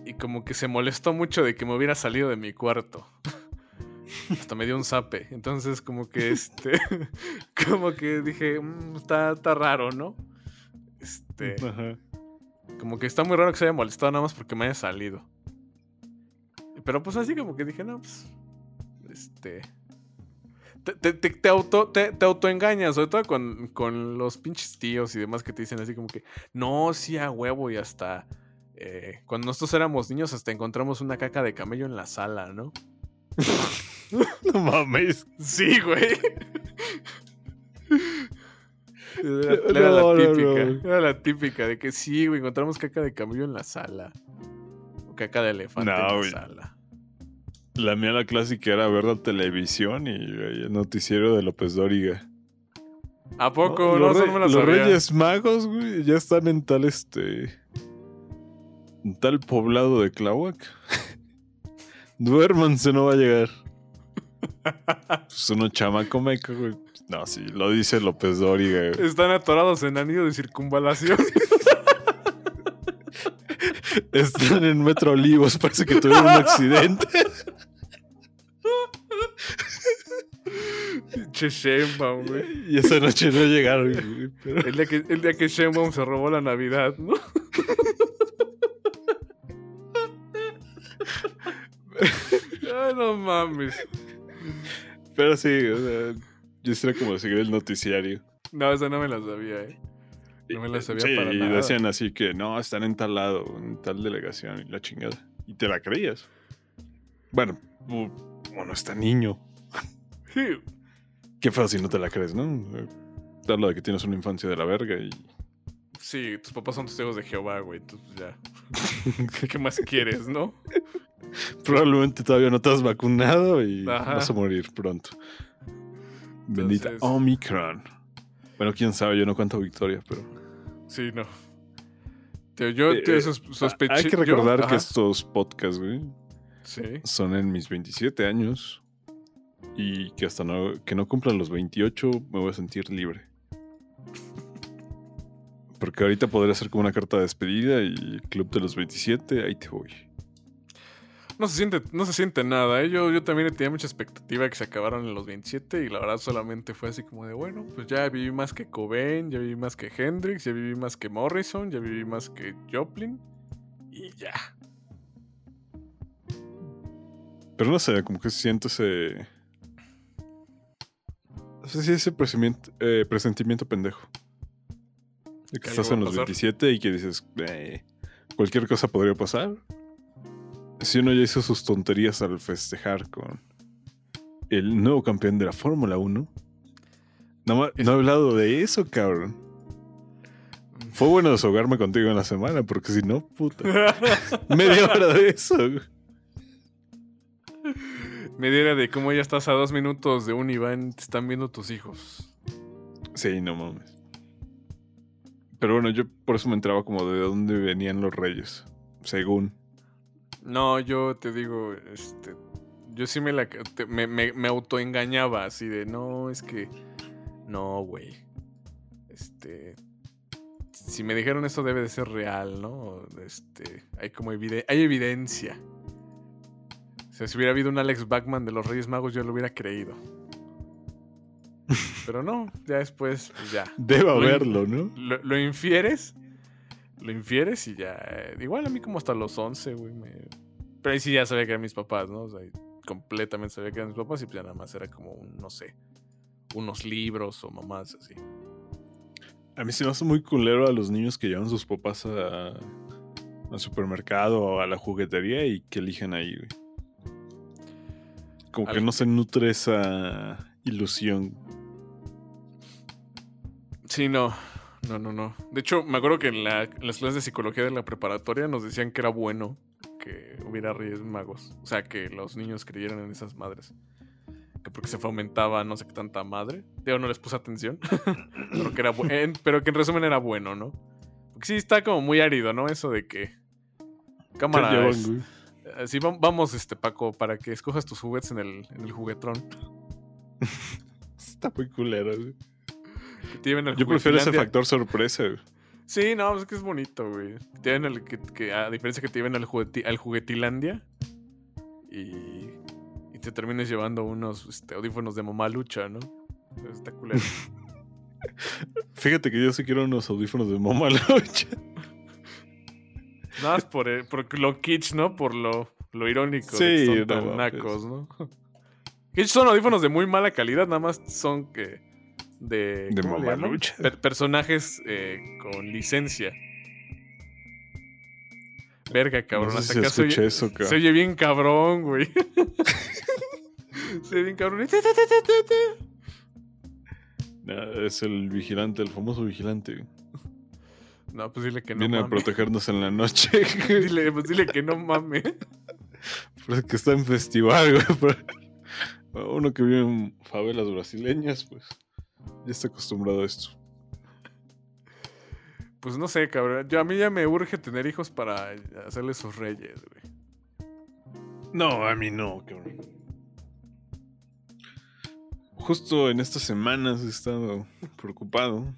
Y como que se molestó mucho de que me hubiera salido de mi cuarto. Hasta me dio un zape. Entonces, como que este. como que dije, "Mm, está, está raro, ¿no? Este. Ajá. Como que está muy raro que se haya molestado nada más porque me haya salido. Pero pues así como que dije, no, pues. Este. Te, te, te, auto, te, te autoengañas, sobre todo con, con los pinches tíos y demás que te dicen así como que, no, sí a huevo y hasta. eh, cuando nosotros éramos niños, hasta encontramos una caca de camello en la sala, ¿no? No mames. Sí, güey. Era, la típica. no. Era la típica de que sí, güey, encontramos caca de camello en la sala. O caca de elefante en la güey. sala. La mía, la clásica, era ver la televisión y el noticiero de López Dóriga. ¿A poco? No, los, no me los sabía. Reyes Magos, güey, ya están en tal este. En tal poblado de Tláhuac. Duérmanse, no va a llegar. Pues uno chamaco meco, güey. No, sí, lo dice López Dóriga, güey. Están atorados en anillo de circunvalación. Están en Metro Olivos, parece que tuvieron un accidente. Che Sheinbaum, güey. Y esa noche no llegaron, güey. pero- El día que, el día que Sheinbaum se robó la Navidad, ¿no? Ay, no mames. Pero sí, o sea, yo sería como seguir el noticiario. No, esa no me la sabía, eh. No me la sabía Sí, para y nada. decían así que no, están en tal lado, en tal delegación y la chingada. Y te la creías. Bueno, bueno, está niño. Sí. Qué si no te la crees, ¿no? Habla de que tienes una infancia de la verga y. Sí, tus papás son testigos de Jehová, güey. Ya. ¿Qué, más quieres, no? Probablemente todavía no te has vacunado y Ajá. vas a morir pronto. Bendita Entonces- Omicron. Bueno, quién sabe, yo no cuento victoria, pero. Sí, no. Tío, yo, Eh, tío, eh, sos- sospeché. Hay que yo- recordar que estos podcasts, güey, Sí. son en mis 27 años y que hasta no, que no cumplan los 28 me voy a sentir libre. Porque ahorita podría ser como una carta de despedida y club de los 27, ahí te voy. No se siente, no se siente nada, ¿eh? yo, yo también tenía mucha expectativa de que se acabaran en los 27 y la verdad solamente fue así como de, bueno, pues ya viví más que Cobain, ya viví más que Hendrix, ya viví más que Morrison, ya viví más que Joplin y ya. Pero no sé, como que siento ese... No sé si ese presentimiento, eh, presentimiento pendejo. De que ¿Que estás en los pasar? 27 y que dices, "Eh, cualquier cosa podría pasar. Si uno ya hizo sus tonterías al festejar con el nuevo campeón de la Fórmula 1. No, no he hablado de eso, cabrón. Fue bueno desahogarme contigo en la semana, porque si no, puta. Media hora de eso. Me diera de cómo ya estás a dos minutos de un Iván, te están viendo tus hijos. Sí, no mames. Pero bueno, yo por eso me entraba como de dónde venían los reyes. Según. No, yo te digo, este, yo sí me la, te- me, me, me autoengañaba así de, no, es que, no, güey, este, si me dijeron eso debe de ser real, ¿no? Este, hay como evide- hay evidencia. Sea, si hubiera habido un Alex Bachman de los Reyes Magos, yo lo hubiera creído. Pero no, ya después, pues ya. Lo in- haberlo, ¿no? Lo, lo infieres. Lo infieres y ya. eh, Igual a mí como hasta los 11, güey. me- Pero ahí sí ya sabía que eran mis papás, ¿no? O sea, completamente sabía que eran mis papás y pues ya nada más era como un, no sé, unos libros o mamás así. A mí se me hace muy culero a los niños que llevan sus papás a, al supermercado o a la juguetería y que eligen ahí, güey. Como que no se nutre esa ilusión. Sí, no. No, no, no. De hecho, me acuerdo que en, la- en las clases de psicología de la preparatoria nos decían que era bueno que hubiera reyes magos. O sea, que los niños creyeran en esas madres. Que porque se fomentaba no sé qué tanta madre. Yo no les puse atención. pero, que era en, pero que en resumen era bueno, ¿no? Porque sí está como muy árido, ¿no? Eso de que... ¿Qué Cámara, llevan, es-? Así vam- vamos, este Paco, para que escojas tus juguetes en el, en el juguetrón. Está muy culero, güey. Que te lleven al Yo prefiero ese factor sorpresa, güey. Sí, no, es que es bonito, güey. Te lleven al, que, que- a diferencia que te lleven al, jugueti- al juguetilandia y, y te termines llevando unos este, audífonos de mamá lucha, ¿no? Está culero. Fíjate que yo sí quiero unos audífonos de Moma Lucha. Nada más por, el- por lo kitsch, ¿no? Por lo, lo irónico. Sí, de que son no tan mames. nacos, ¿no? Que son audífonos de muy mala calidad, nada más son que. De, De ¿cómo le mamá llaman? lucha. Per- personajes eh, con licencia. Verga, cabrón. No sé hasta si acá se oye, eso, cabrón. se oye bien cabrón, güey. se oye bien cabrón. No, es el vigilante, el famoso vigilante. No, pues dile que no Viene a protegernos en la noche. Dile, pues dile que no mames. Parece que está en festival, güey. Uno que vive en favelas brasileñas, pues ya está acostumbrado a esto. Pues no sé, cabrón. Yo, a mí ya me urge tener hijos para hacerle sus reyes, güey. No, a mí no, cabrón. Justo en estas semanas he estado preocupado.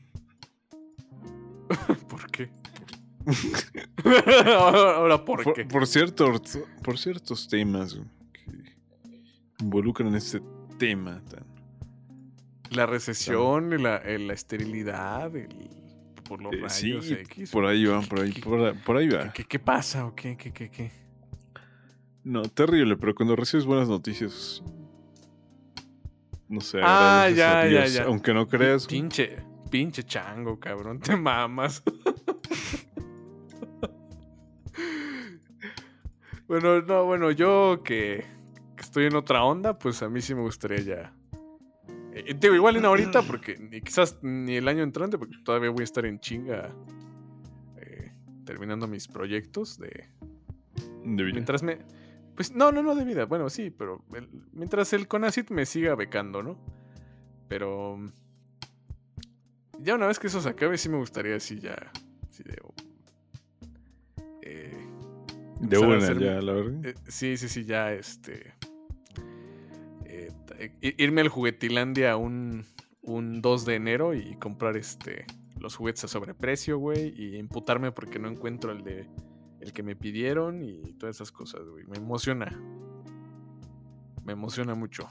¿Por qué? Ahora, ¿por, Por, qué? por cierto, por ciertos temas que involucran este tema tan. La recesión, la, el- la esterilidad, el- por los Eh, rayos sí, X. por ahí ¿Qué- van, por ahí, por, ahí- por ahí va. ¿Qué, qué pasa o qué, qué, qué, qué? No, terrible, pero cuando recibes buenas noticias. No sé. Ah, ya, ya, ya. Aunque no creas. Pinche, pinche chango, cabrón. Te mamas. bueno, no, bueno, yo que, que estoy en otra onda, pues a mí sí me gustaría ya. Eh, digo, igual en ahorita, porque ni quizás ni el año entrante, porque todavía voy a estar en chinga eh, terminando mis proyectos de, De vida. Mientras me. Pues no, no, no de vida. Bueno, sí, pero el- mientras el CONACIT me siga becando, ¿no? Pero. Ya una vez que eso se acabe, sí me gustaría así ya. Sí, de. eh, una, hacer- ya, la verdad. eh, sí, sí, sí, ya este. eh, eh, irme al juguetilandia un, un 2 de enero y comprar este los juguetes a sobreprecio, güey. Y imputarme porque no encuentro el de el que me pidieron y todas esas cosas, güey. Me emociona. Me emociona mucho.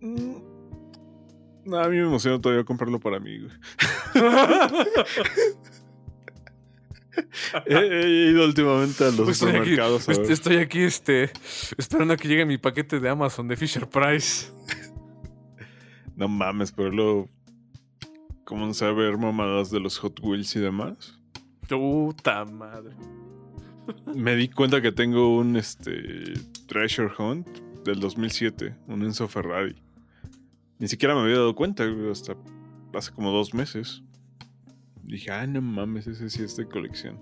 Mm. No, a mí me emociona todavía comprarlo para mí, güey. he, he ido últimamente a los Pues estoy aquí, supermercados a ver. estoy aquí, este, esperando a que llegue mi paquete de Amazon de Fisher Price. No mames, pero luego comencé a ver mamadas de los Hot Wheels y demás. Puta madre. Me di cuenta que tengo un este Treasure Hunt del 2007, un Enzo Ferrari. Ni siquiera me había dado cuenta, hasta hace como dos meses. Dije, ah, no mames, ese sí es de colección.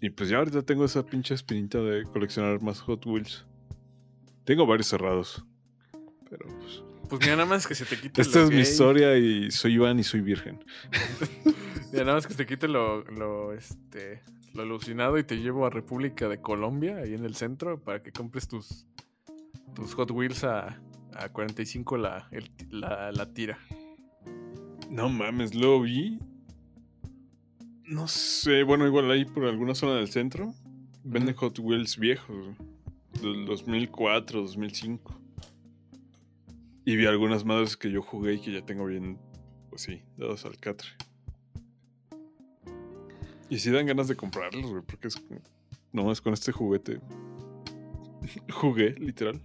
Y pues ya ahorita tengo esa pinche espinita de coleccionar más Hot Wheels. Tengo varios cerrados. Pero pues. Pues mira, nada más que se te quite Esta lo es mi historia y soy Iván y soy virgen. Mira, nada más que se te quite lo, lo, este, lo alucinado y te llevo a República de Colombia, ahí en el centro, para que compres tus, tus Hot Wheels a, a 45 la, el- la, la tira. No mames, lo vi. No sé, bueno, igual ahí por alguna zona del centro. Venden Ujú. Hot Wheels viejos. Del 2004, 2005. Y vi algunas madres que yo jugué y que ya tengo bien, pues sí, dados al catre. Y sí dan ganas de comprarlos, güey, porque es como... Nomás con este juguete. Jugué, literal.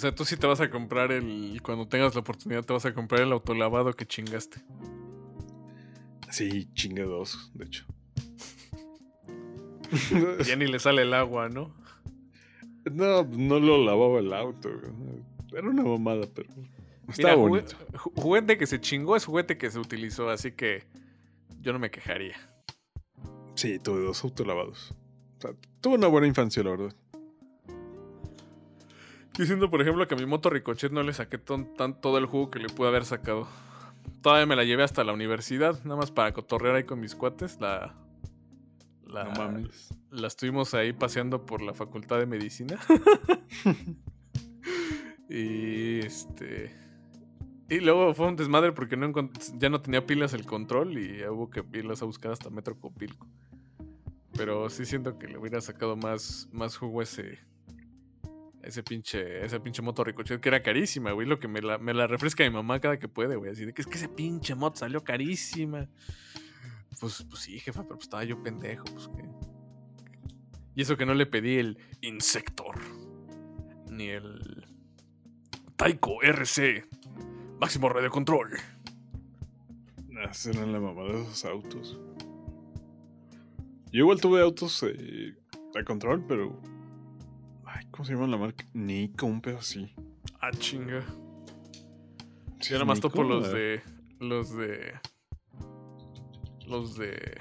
O sea, tú sí te vas a comprar el. Cuando tengas la oportunidad, te vas a comprar el autolavado que chingaste. Sí, chingue dos, de hecho. Ya ni le sale el agua, ¿no? No, no lo lavaba el auto. Era una mamada, pero estaba Mira, bonito. ju- juguete que se chingó es juguete que se utilizó, así que yo no me quejaría. Sí, tuve dos autolavados. O sea, tuve una buena infancia, la verdad. Yo siento, por ejemplo, que a mi moto Ricochet no le saqué tan, todo el jugo que le pude haber sacado. Todavía me la llevé hasta la universidad, nada más para cotorrear ahí con mis cuates. La, la, No mames. la estuvimos ahí paseando por la facultad de medicina. y este. Y luego fue un desmadre porque no ya no tenía pilas el control y hubo que irlas a buscar hasta Metro Copilco. Pero sí siento que le hubiera sacado más, más jugo ese. Ese pinche, esa pinche moto ricochet que era carísima, güey. Lo que me la, me la refresca mi mamá cada que puede, güey. Así de que es que esa pinche moto salió carísima. Pues, pues sí, jefa, pero pues estaba yo pendejo, pues que. Y eso que no le pedí el Insector. Ni el. Taiko RC. Máximo radio control. Ah, esa era la mamada de esos autos. Yo igual tuve autos eh, a control, pero. Ay, ¿cómo se llama la marca? Nico, un pedo así. Ah, chinga. ¿Sí nada más topo los de. Los de. Los de.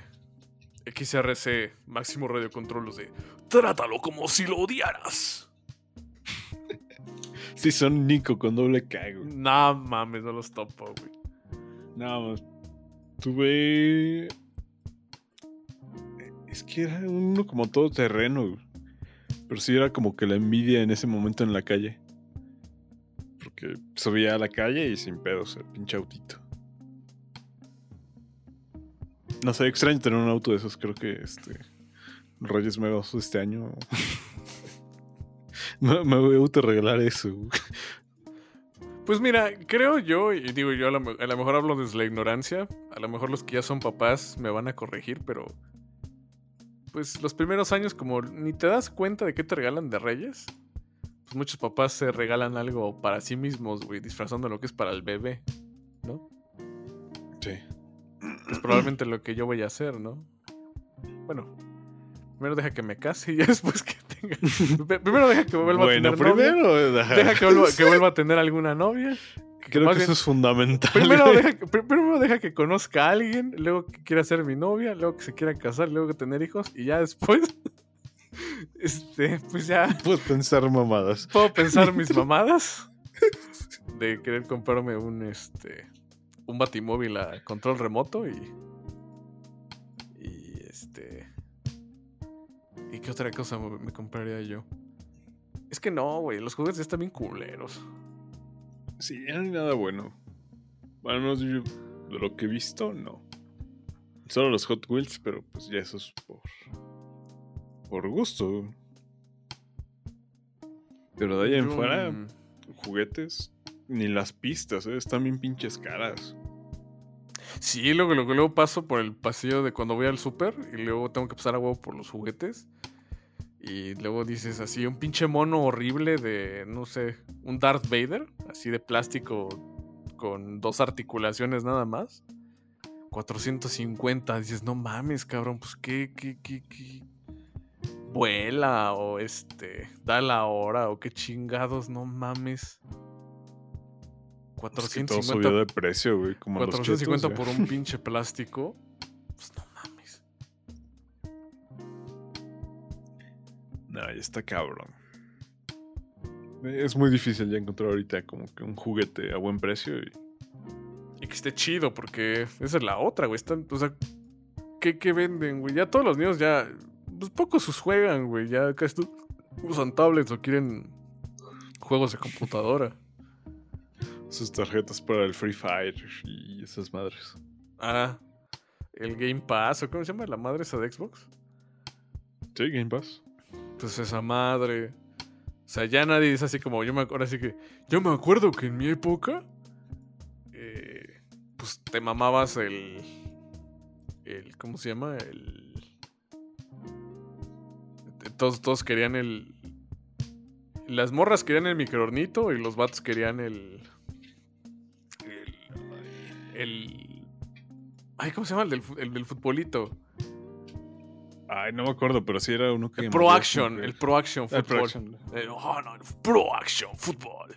XRC, máximo radio control, los de. Trátalo como si lo odiaras. Sí, son Nico con doble K, güey. No mames, no los topo, güey. Nada más. Tuve. Es que era uno como todo terreno, güey. Pero sí era como que la envidia en ese momento en la calle. Porque subía a la calle y sin pedos, el pinche autito. No sé, extraño tener un auto de esos. Creo que este. Reyes Magos este año. me, me voy a autorregalar eso. Pues mira, creo yo, y digo yo a lo, a lo mejor hablo desde la ignorancia, a lo mejor los que ya son papás me van a corregir, pero pues los primeros años como ni te das cuenta de qué te regalan de reyes, pues muchos papás se regalan algo para sí mismos, güey, disfrazando lo que es para el bebé, ¿no? Sí. Es probablemente lo que yo voy a hacer, ¿no? Bueno, primero deja que me case y después que tenga... Primero deja que vuelva Bueno, a tener novia. primero. Deja que vuelva, que vuelva a tener alguna novia. Creo que bien- eso es fundamental. Primero deja, primero deja que conozca a alguien, luego que quiera ser mi novia, luego que se quiera casar, luego que tener hijos, y ya después, este, pues ya Puedes pensar mamadas. puedo pensar mis mamadas de querer comprarme un, este, un batimóvil a control remoto y, y este, ¿y qué otra cosa me me compraría yo? Es que no, güey, los juguetes ya están bien culeros. Sí, no hay nada bueno. Al menos yo, de lo que he visto, no. Solo los Hot Wheels, pero pues ya eso es por. por gusto. Pero de ahí en fuera, juguetes, ni las pistas, ¿eh? están bien pinches caras. Sí, luego, luego, luego paso por el pasillo de cuando voy al súper y luego tengo que pasar a huevo por los juguetes. Y luego dices así, un pinche mono horrible de, no sé, un Darth Vader, así de plástico con dos articulaciones nada más. 450, dices, no mames, cabrón, pues qué, qué, qué, qué. Vuela o este, da la hora o qué chingados, no mames. Pues que todo 450 subió de precio, güey. Como los 450 chetos, por un pinche plástico. Pues no No, ya está cabrón. Es muy difícil ya encontrar ahorita como que un juguete a buen precio. Y... Y que esté chido, porque esa es la otra, güey. Están, o sea, ¿qué, qué venden, güey? Ya todos los niños ya. Pues pocos sus juegan, güey. Ya casi usan tablets o quieren juegos de computadora. Sus tarjetas para el Free Fire y esas madres. Ah, el Game Pass, ¿o cómo se llama la madre esa de Xbox? Sí, Game Pass. Pues esa madre. O sea, ya nadie es así como yo me acuerdo, así que yo me acuerdo que en mi época, eh, pues te mamabas el, el, ¿cómo se llama? El, todos, todos querían el, las morras querían el microornito y los vatos querían el, el, el, ay, ¿cómo se llama? El el del futbolito. Ay, no me acuerdo, pero sí era uno que. El Pro Action, el Pro Action Ah, el Fútbol. Pro Action. Eh, oh, no, el Pro Action Fútbol.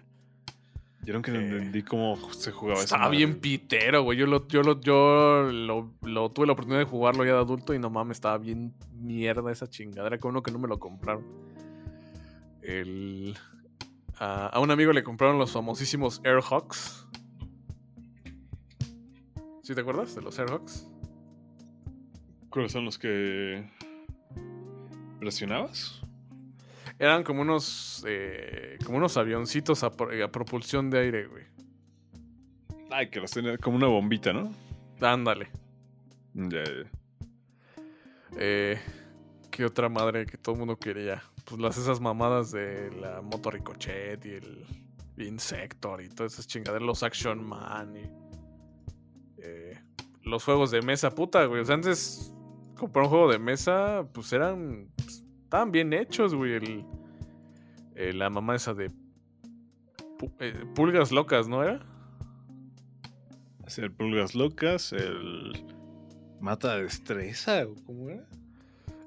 Yo nunca Eh, entendí cómo se jugaba esa Estaba madre. bien pitero, güey. Yo, lo, yo, lo, yo lo, lo tuve la oportunidad de jugarlo ya de adulto y no mames, estaba bien mierda esa chingadera. Con uno que no me lo compraron. El, a, a un amigo le compraron los famosísimos Airhawks. ¿Sí te acuerdas de los Airhawks? ¿Cuáles son los que. presionabas? Eran como unos eh, como unos avioncitos a propulsión de aire, güey. Ay, que los tenía como una bombita, ¿no? Ándale. Ya, ya. Eh, ¿Qué otra madre que todo el mundo quería? Pues las esas mamadas de la moto Ricochet y el Insector y todas esas chingaderas, los Action Man y eh, los juegos de mesa, puta, güey. O sea, antes comprar un juego de mesa, pues eran. pues, estaban bien hechos, güey. El, eh, la mamá esa de pu- eh, pulgas locas, ¿no era? Hacer pulgas locas, el. Mata destreza, ¿o cómo era?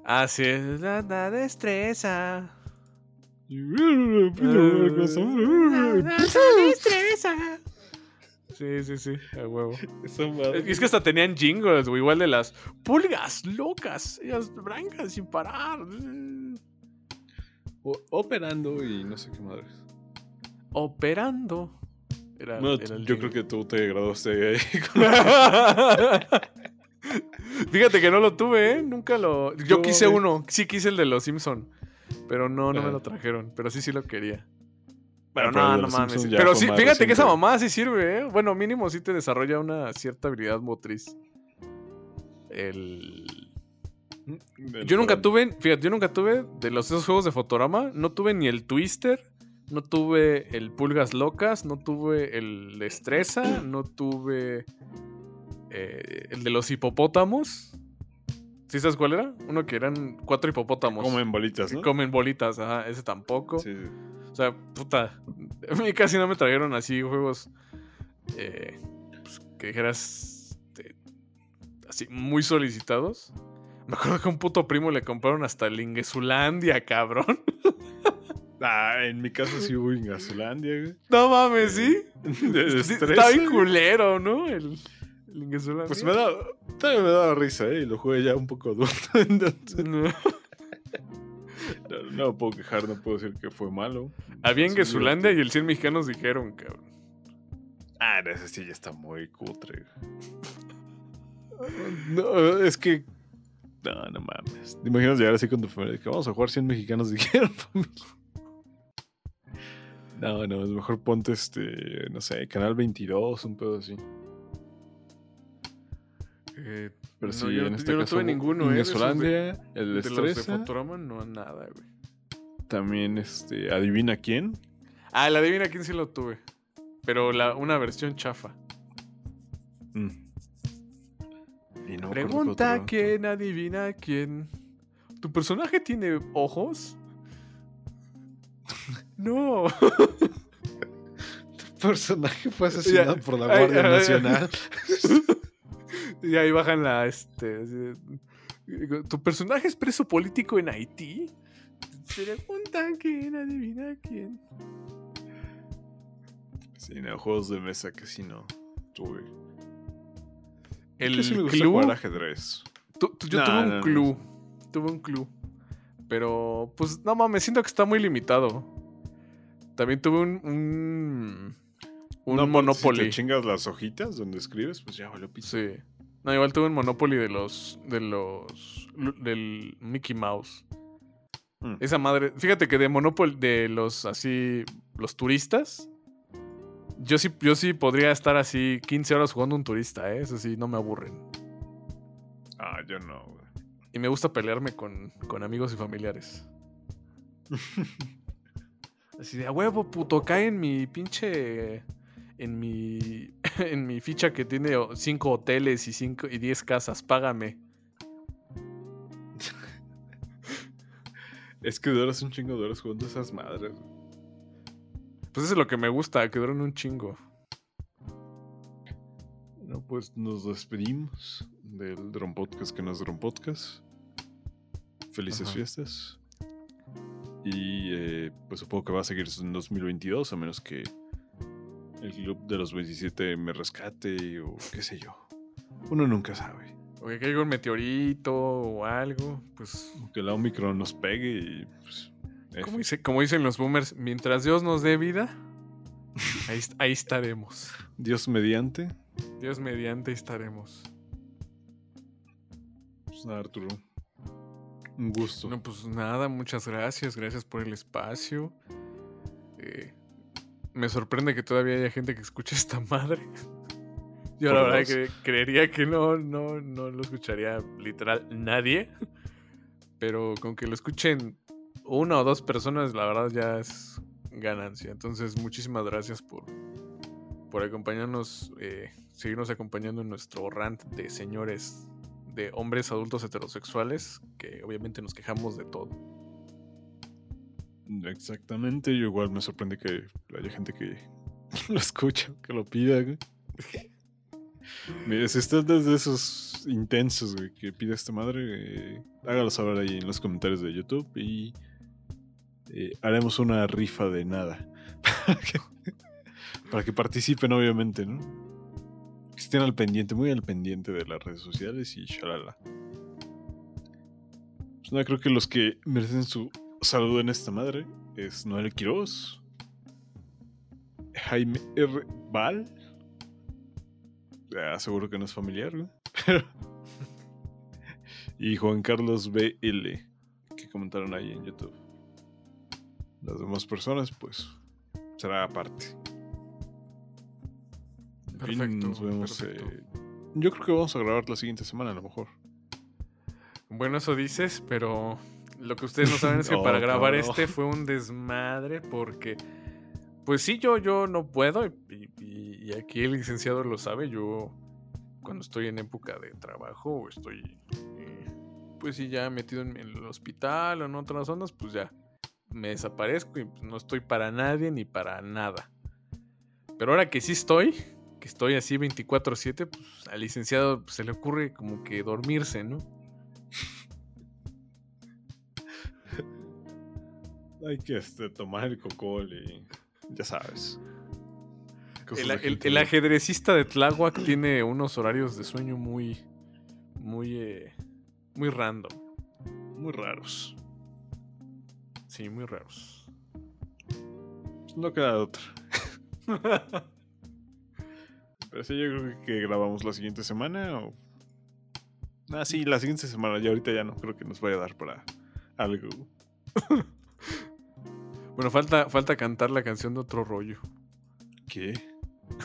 Ah, sí, es la, la destreza. Sí, sí, sí, a huevo. Madre. Es que hasta tenían jingles, güey, igual de las pulgas locas, ellas brancan sin parar. O- Operando y no sé qué madres. Operando. Era, No, era el yo creo que tú te graduaste ahí. Fíjate que no lo tuve, ¿eh? Nunca lo. Yo quise uno, sí quise el de los Simpson, pero no, no me Ah. lo trajeron, pero sí, sí lo quería. Pero Ah, pero no, no mames. Pero sí, fíjate que esa mamá sí sirve, ¿eh? Bueno, mínimo sí te desarrolla una cierta habilidad motriz. El. Yo nunca tuve, fíjate, yo nunca tuve de los esos juegos de Fotorama, no tuve ni el Twister, no tuve el Pulgas Locas, no tuve el Destreza, no tuve eh, el de los hipopótamos. ¿Sí sabes cuál era? Uno que eran cuatro hipopótamos. Comen bolitas, que ¿no? comen bolitas, ajá, ese tampoco. Sí, sí. O sea, puta. A mí casi no me trajeron así juegos eh, pues, que dijeras este, así muy solicitados. Me acuerdo que a un puto primo le compraron hasta el Ingesulandia, cabrón. Ah, en mi caso sí hubo en Gasolandia, güey. No mames, ¿sí? De Sí, destreza, Está bien culero, ¿no? El, el. Pues me da, todavía me daba risa, ¿eh? Y lo jugué ya un poco adulto. Entonces, No. No, no puedo quejar, no puedo decir que fue malo. Había Sí, Ingesulandia y divertido. el 100 mexicanos dijeron, cabrón. Ah, ese sí ya está muy cutre. No, es que. No, no mames. ¿Te imaginas llegar así con tu familia? Que vamos a jugar 100 mexicanos dijeron, familia. No, no, es mejor ponte este, no sé, Canal 22, un pedo así. Eh, Pero no, sí, yo, en no- este yo no caso, tuve ninguno, ¿eh? esos de- el de los de no nada, güey. también este, adivina quién. Ah, la adivina quién sí lo tuve. Pero la, una versión chafa. Mm. Y no Pregunta otro. quién, adivina quién. ¿Tu personaje tiene ojos? No. personaje fue asesinado por la Guardia Nacional. y ahí bajan la este. ¿Tu personaje es preso político en Haití? Pregunta quién, adivina quién. Sí, no, juegos de mesa que sí no tuve. El sí me club. jugar ajedrez. Tu- tu- yo No, tuve un no. Tuve un club. Pero, pues, no mames, siento que está muy limitado. También tuve un. Un, un No, pues, Monopoly. Si te chingas las hojitas donde escribes, pues ya valió pito. sí. No, igual tuve un Monopoly de los. De los. Del Mickey Mouse. Mm. Esa madre. Fíjate que de Monopoly, de los así. Los turistas. Yo sí, yo sí podría estar así 15 horas jugando un turista, ¿eh? Eso sí, no me aburren. Ah, yo no, güey. Y me gusta pelearme con, con amigos y familiares. Así de a huevo, puto, cae en mi pinche. En mi. En mi ficha que tiene 5 hoteles y 5 y 10 casas, págame. Es que duras un chingo de horas jugando esas madres. Pues eso es lo que me gusta, que duran un chingo. No, pues nos despedimos del Drone Podcast que no es Drone Podcast. Felices Ajá. fiestas. Y eh, pues supongo que va a seguir en 2022, a menos que el club de los 27 me rescate o qué sé yo. Uno nunca sabe. O que caiga un meteorito o algo. Pues. Que la Omicron nos pegue y pues. Como, dice, como dicen los boomers, mientras Dios nos dé vida, ahí, ahí estaremos. Dios mediante. Dios mediante estaremos. Pues nada, Arturo. Un gusto. No, pues nada, muchas gracias, gracias por el espacio. Eh, me sorprende que todavía haya gente que escuche esta madre. Yo la verdad que creería que no, no, no lo escucharía literal nadie. Pero con que lo escuchen una o dos personas, la verdad ya es ganancia. Entonces, muchísimas gracias por, por acompañarnos, eh, seguirnos acompañando en nuestro rant de señores, de hombres adultos heterosexuales, que obviamente nos quejamos de todo. Exactamente, yo igual me sorprende que haya gente que lo escucha, que lo pida. Mira, si estás desde esos intensos, que pide esta madre, eh, hágalo ahí en los comentarios de YouTube y eh, haremos una rifa de nada. Para que, participen, obviamente, ¿no? Que estén al pendiente, muy al pendiente de las redes sociales y shalala. Pues creo que los que merecen su saludo en esta madre es Noel Quiroz, Jaime R. Val. Ah, seguro que no es familiar. Pero- y Juan Carlos BL, que comentaron ahí en YouTube. Las demás personas, pues, será aparte. En fin, Perfecto, nos vemos. perfecto. eh, yo creo que vamos a grabar la siguiente semana, a lo mejor. Bueno, eso dices, pero lo que ustedes no saben es que No, para grabar este fue un desmadre porque, pues sí, yo, yo no puedo y, y- y aquí el licenciado lo sabe, yo cuando estoy en época de trabajo o estoy, eh, pues sí, ya metido en, en el hospital o en otras zonas, pues ya me desaparezco y pues, no estoy para nadie ni para nada. Pero ahora que sí estoy, que estoy así 24/7, pues al licenciado pues, se le ocurre como que dormirse, ¿no? Hay que este, tomar el cocol y ya sabes. El, ajedrecista de Tláhuac tiene unos horarios de sueño muy. Muy. eh, muy random. muy raros. Sí, muy raros. No queda de otra. Pero sí, yo creo que grabamos la siguiente semana. O... Ah, sí, la siguiente semana. Ya ahorita ya no creo que nos vaya a dar para algo. Bueno, falta, falta cantar la canción de otro rollo. ¿Qué?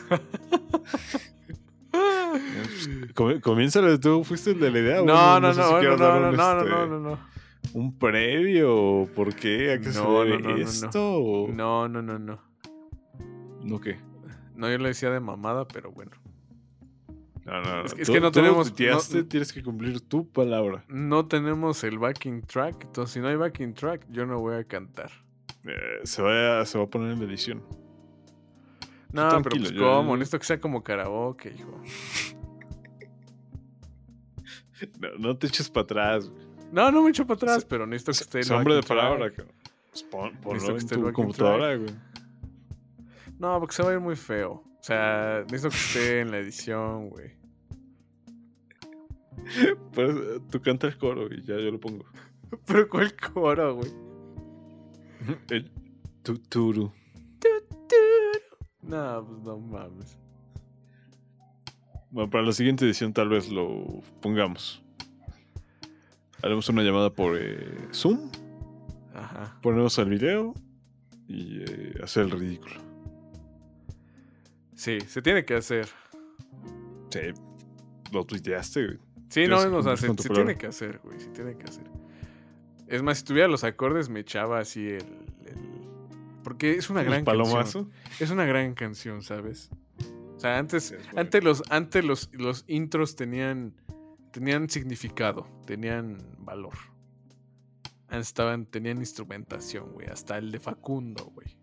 Com- Comienza tú, fuiste el de la idea. No, no, no, no, no, no, un, no, no, este, no, no, no. Un previo, ¿por qué? ¿A qué se No, debe no, no, no, no. esto? No, no, no, no. ¿No qué? No, yo le decía de mamada, pero bueno. No, no, no. Es que- es que no tenemos- no- tienes que cumplir tu palabra. No tenemos el backing track, entonces si no hay backing track, yo no voy a cantar. Eh, se, va a, se va a poner en la edición. No, pero pues yo- cómo, necesito que sea como karaoke, hijo. No, no te eches para atrás. güey. No, no me echo para atrás, pero necesito que esté Es hombre de palabra. cabrón. Pues pon- ponlo en tu computadora, güey. No, porque se va a ir muy feo. O sea, necesito que esté en la edición, güey. Pues, eh, tú canta el coro y ya yo lo pongo. Pero ¿cuál coro, güey? El tu, turu. No, pues no mames. Bueno, para la siguiente edición tal vez lo pongamos. Haremos una llamada por eh, Zoom, Ajá. ponemos el video y eh, hacer el ridículo. Sí, se tiene que hacer. Sí, lo tuiteaste, güey. Sí, no, que o sea, cumplir se, se tiene que hacer, güey, se tiene que hacer. Es más, si tuviera los acordes me echaba así el... el- Porque es una gran palomazo. canción. Es una gran canción, ¿sabes? O sea, antes, Sí, es bueno. antes, los, antes los, los intros tenían, tenían significado, tenían valor. Antes Estaban, tenían instrumentación, güey. Hasta el de Facundo, güey.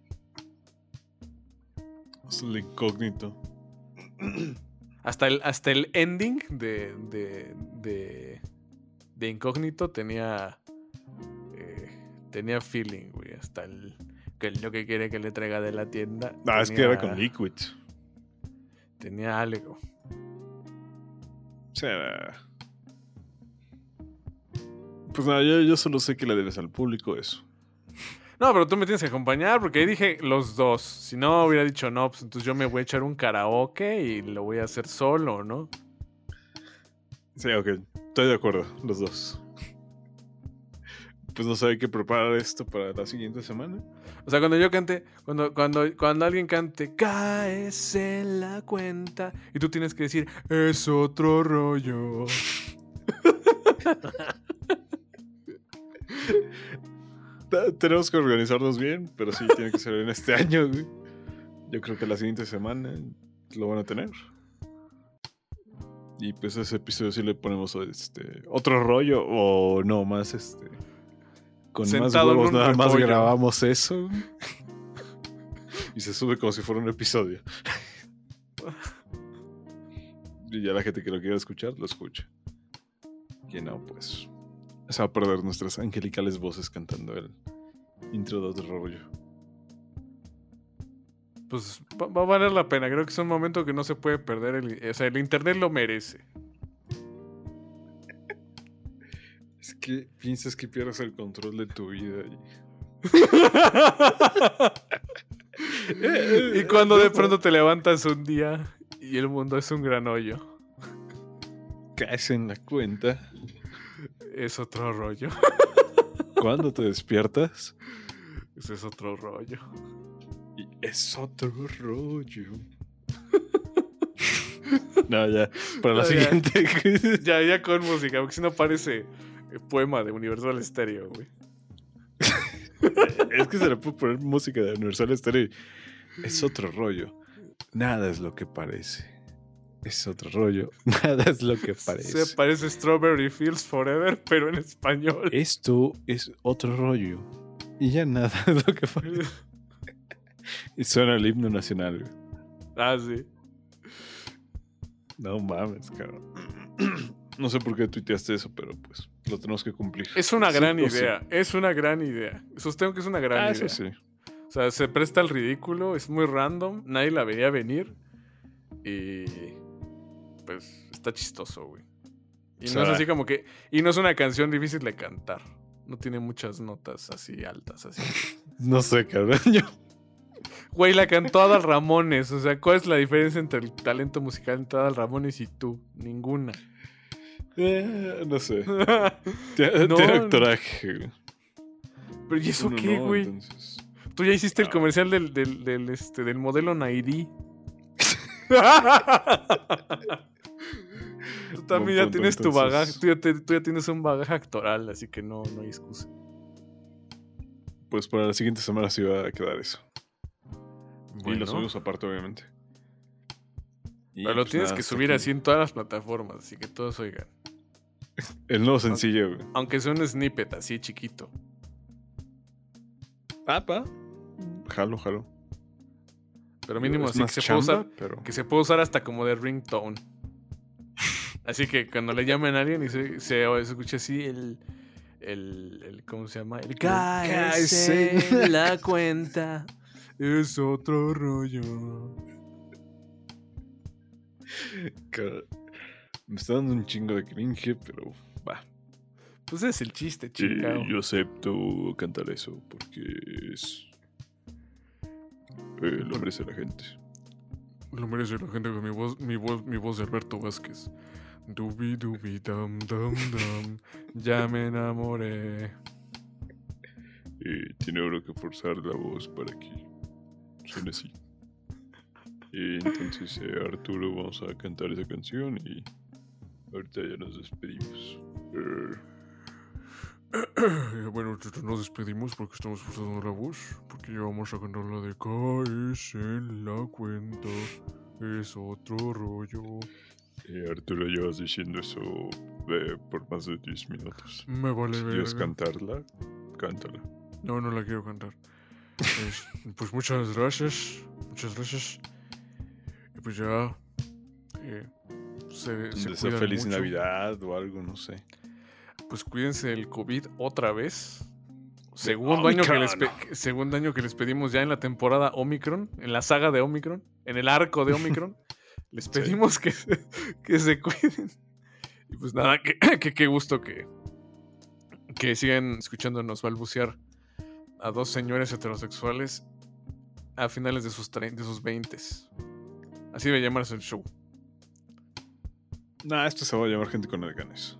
Es el incógnito. Hasta el, hasta el ending de, de, de, de Incógnito tenía. Eh, tenía feeling, güey. Hasta el. Que lo que quiere que le traiga de la tienda. Ah, es que era con Liquid. Tenía algo. O sea. Pues nada, yo, yo solo sé que le debes al público eso. No, pero tú me tienes que acompañar porque ahí dije los dos. Si no hubiera dicho no, pues entonces yo me voy a echar un karaoke y lo voy a hacer solo, ¿no? Sí, ok. Estoy de acuerdo, los dos. Pues no hay que preparar esto para la siguiente semana. O sea, cuando yo cante, cuando, cuando, cuando alguien cante, caes en la cuenta, y tú tienes que decir, es otro rollo. Tenemos que organizarnos bien, pero sí, tiene que ser en este año, güey. Yo creo que la siguiente semana lo van a tener. Y pues ese episodio sí le ponemos este otro rollo o no, más este con más Sentado en huevos nada más grabamos eso. y se sube como si fuera un episodio. y ya la gente que lo quiera escuchar lo escucha. Que no, pues se va a perder nuestras angelicales voces cantando el intro de otro rollo. Pues va, va a valer la pena. Creo que es un momento que no se puede perder. El, o sea, el internet lo merece. Es que piensas que pierdes el control de tu vida y cuando de pronto te levantas un día y el mundo es un gran hoyo, caes en la cuenta. es otro rollo. Cuando te despiertas Ese es otro rollo. y es otro rollo. No, ya, para la No, ya. siguiente. Ya, ya con música, porque si no parece poema de Universal Stereo, güey. es que se le puede poner música de Universal Stereo. Es otro rollo. Nada es lo que parece. Es otro rollo. Nada es lo que parece. Se parece Strawberry Fields Forever, pero en español. Esto es otro rollo. Y ya nada es lo que parece. Y suena el himno nacional. güey. Ah, sí. No mames, cabrón. No sé por qué tuiteaste eso, pero pues lo tenemos que cumplir. Es una gran sí. idea. Es una gran idea. Sostengo que es una gran Ah, idea. eso sí. O sea, se presta al ridículo, es muy random, nadie la veía venir. Y. Pues está chistoso, güey. Y O no es así como que. Y no es una canción difícil de cantar. No tiene muchas notas así altas, así. No sé, cabrón. Yo- Güey, la cantó Adal Ramones. O sea, ¿cuál es la diferencia entre el talento musical entre Adal Ramones y tú? Ninguna. Eh, no sé. Tiene No, actoraje. Pero ¿y eso qué, güey? entonces. Tú ya hiciste el Ah. comercial del, del, del, este, del modelo Nairi. también ya punto, tienes tu bagaje, tú ya, te- tú ya tienes un bagaje actoral, así que no, no hay excusa. Pues para la siguiente semana sí va a quedar eso. Y lo subimos aparte, obviamente. Y, pero lo pues, tienes nada, que subir aquí. así en todas las plataformas, así que todos oigan. El nuevo sencillo, güey. Aunque sea un snippet así chiquito. Ah, pa. Jalo, jalo. Pero mínimo Es así que se, puede usar, pero... que se puede usar hasta como de ringtone. Así que cuando le llamen a alguien y se, se, o se escucha así el, el, el- ¿Cómo se llama? El Cáese. la cuenta. Es otro rollo. Me está dando un chingo de cringe, pero va. Pues es el chiste, Sí, chingado. yo acepto cantar eso porque es. eh, lo merece la gente. Lo merece la gente con mi voz, mi voz, mi voz de Alberto Vázquez. Dubi dubi dam dam dam. Ya me enamoré. Eh, tiene uno que forzar la voz para que suene así. Eh, entonces, eh, Arturo, vamos a cantar esa canción y ahorita ya nos despedimos. Eh, bueno, nosotros nos despedimos porque estamos forzando la voz. Porque ya vamos a cantar la de Caes en la cuenta. Es otro rollo. eh, Arturo, llevas diciendo eso eh, por más de 10 minutos. Me vale Si ver. quieres cantarla, cántala. No, no la quiero cantar. Es- pues muchas gracias. Muchas gracias. Y pues ya. eh, se, se Deseo feliz mucho. Navidad o algo, no sé. Pues cuídense del COVID otra vez. Segundo año, que les segundo año que les pedimos ya en la temporada Omicron, en la saga de Omicron, en el arco de Omicron. les pedimos que, se- que se cuiden. Y pues nada, que que- qué gusto que, que sigan escuchándonos balbucear a dos señores heterosexuales a finales de sus, de sus 20. Así debe llamarse el show. Nah, esto se va a llamar gente con ganas.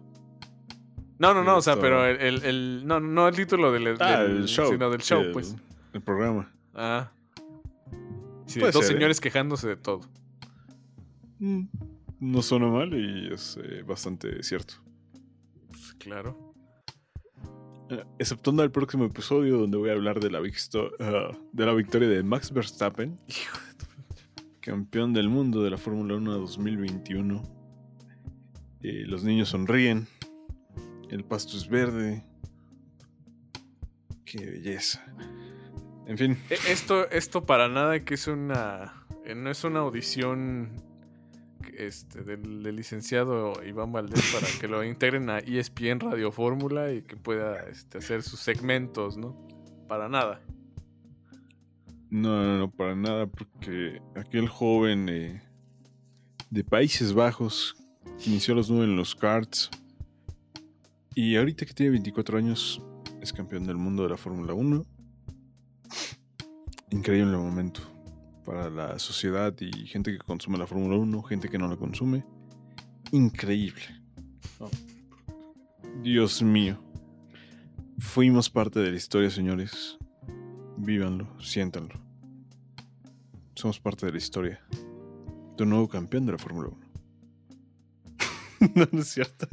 No, no, no, o sea, pero el, el- el- no, no el título del, Ah, del- el show. sino del show, pues. El programa. Ah. Sí, Puede dos ser, ¿eh? señores quejándose de todo. Mm, No suena mal y es eh, bastante cierto. Pues, claro. Eh, exceptuando el próximo episodio donde voy a hablar de la, ah, de la victoria de Max Verstappen, campeón del mundo de la Fórmula 1 2021. Eh, los niños sonríen, el pasto es verde. Qué belleza. En fin, E- Esto, esto para nada que es una. eh, No es una audición este, del, del licenciado Iván Valdés para que lo integren a ESPN Radio Fórmula y que pueda este, hacer sus segmentos, ¿no? Para nada. No, no, no, para nada, porque aquel joven eh, de Países Bajos inició los nueve en los karts y ahorita que tiene 24 años es campeón del mundo de la Fórmula 1. Increíble momento para la sociedad y gente que consume la Fórmula 1, gente que no la consume. Increíble. No. Dios mío. Fuimos parte de la historia, señores. Vívanlo, siéntanlo. Somos parte de la historia. Un nuevo campeón de la Fórmula 1. no, no es cierto.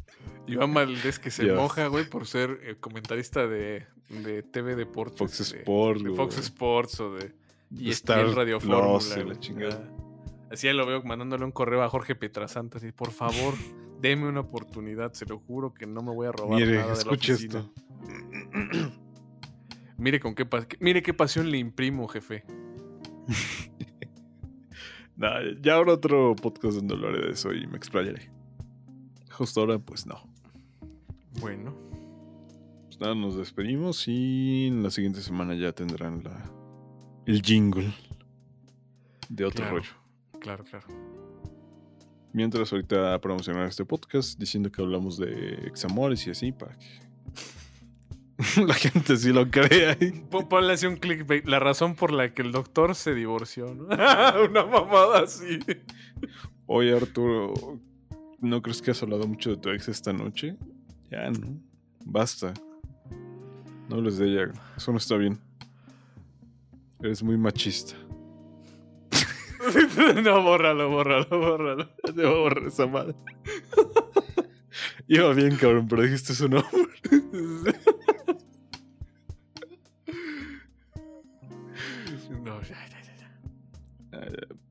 Iván Valdés que se Dios. moja, güey, por ser eh, comentarista de, de TV Deportes. Fox Sports. de. Fox Sports o de y Star el Radio Fórmula. la chingada. Así ya lo veo mandándole un correo a Jorge Pietrasanta. Así, por favor, deme una oportunidad. Se lo juro que no me voy a robar Mire, nada de escuche esto. Mire con qué, mire qué pasión le imprimo, jefe. Nah, ya habrá otro podcast donde hablaré de eso y me explayaré. Justo ahora, pues no. Bueno, Pues nada, nos despedimos y en la siguiente semana ya tendrán la el jingle de otro Claro. rollo. claro, claro. Mientras ahorita promocionar este podcast diciendo que hablamos de examores y así para que la gente sí lo crea. Pon- Ponle así un clickbait. La razón por la que el doctor se divorció, ¿no? Una mamada así. Oye Arturo, ¿no crees que has hablado mucho de tu ex esta noche? Ya, ¿no? Basta. No hables de ella. Eso no está bien. Eres muy machista. no, bórralo, bórralo, bórralo. Debo borrar esa madre. Iba bien, cabrón, pero dijiste su nombre.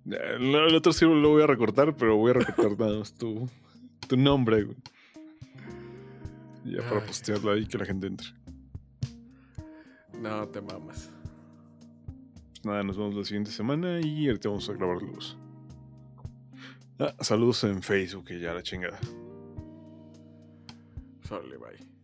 no, El otro sí lo voy a recortar, pero voy a recortar nada más tu, tu nombre, güey. Ya para postearlo ahí que la gente entre. No, te mamas. Pues nada, nos vemos la siguiente semana y ahorita vamos a grabar luz. Ah, saludos en Facebook ya la chingada. Sale, bye.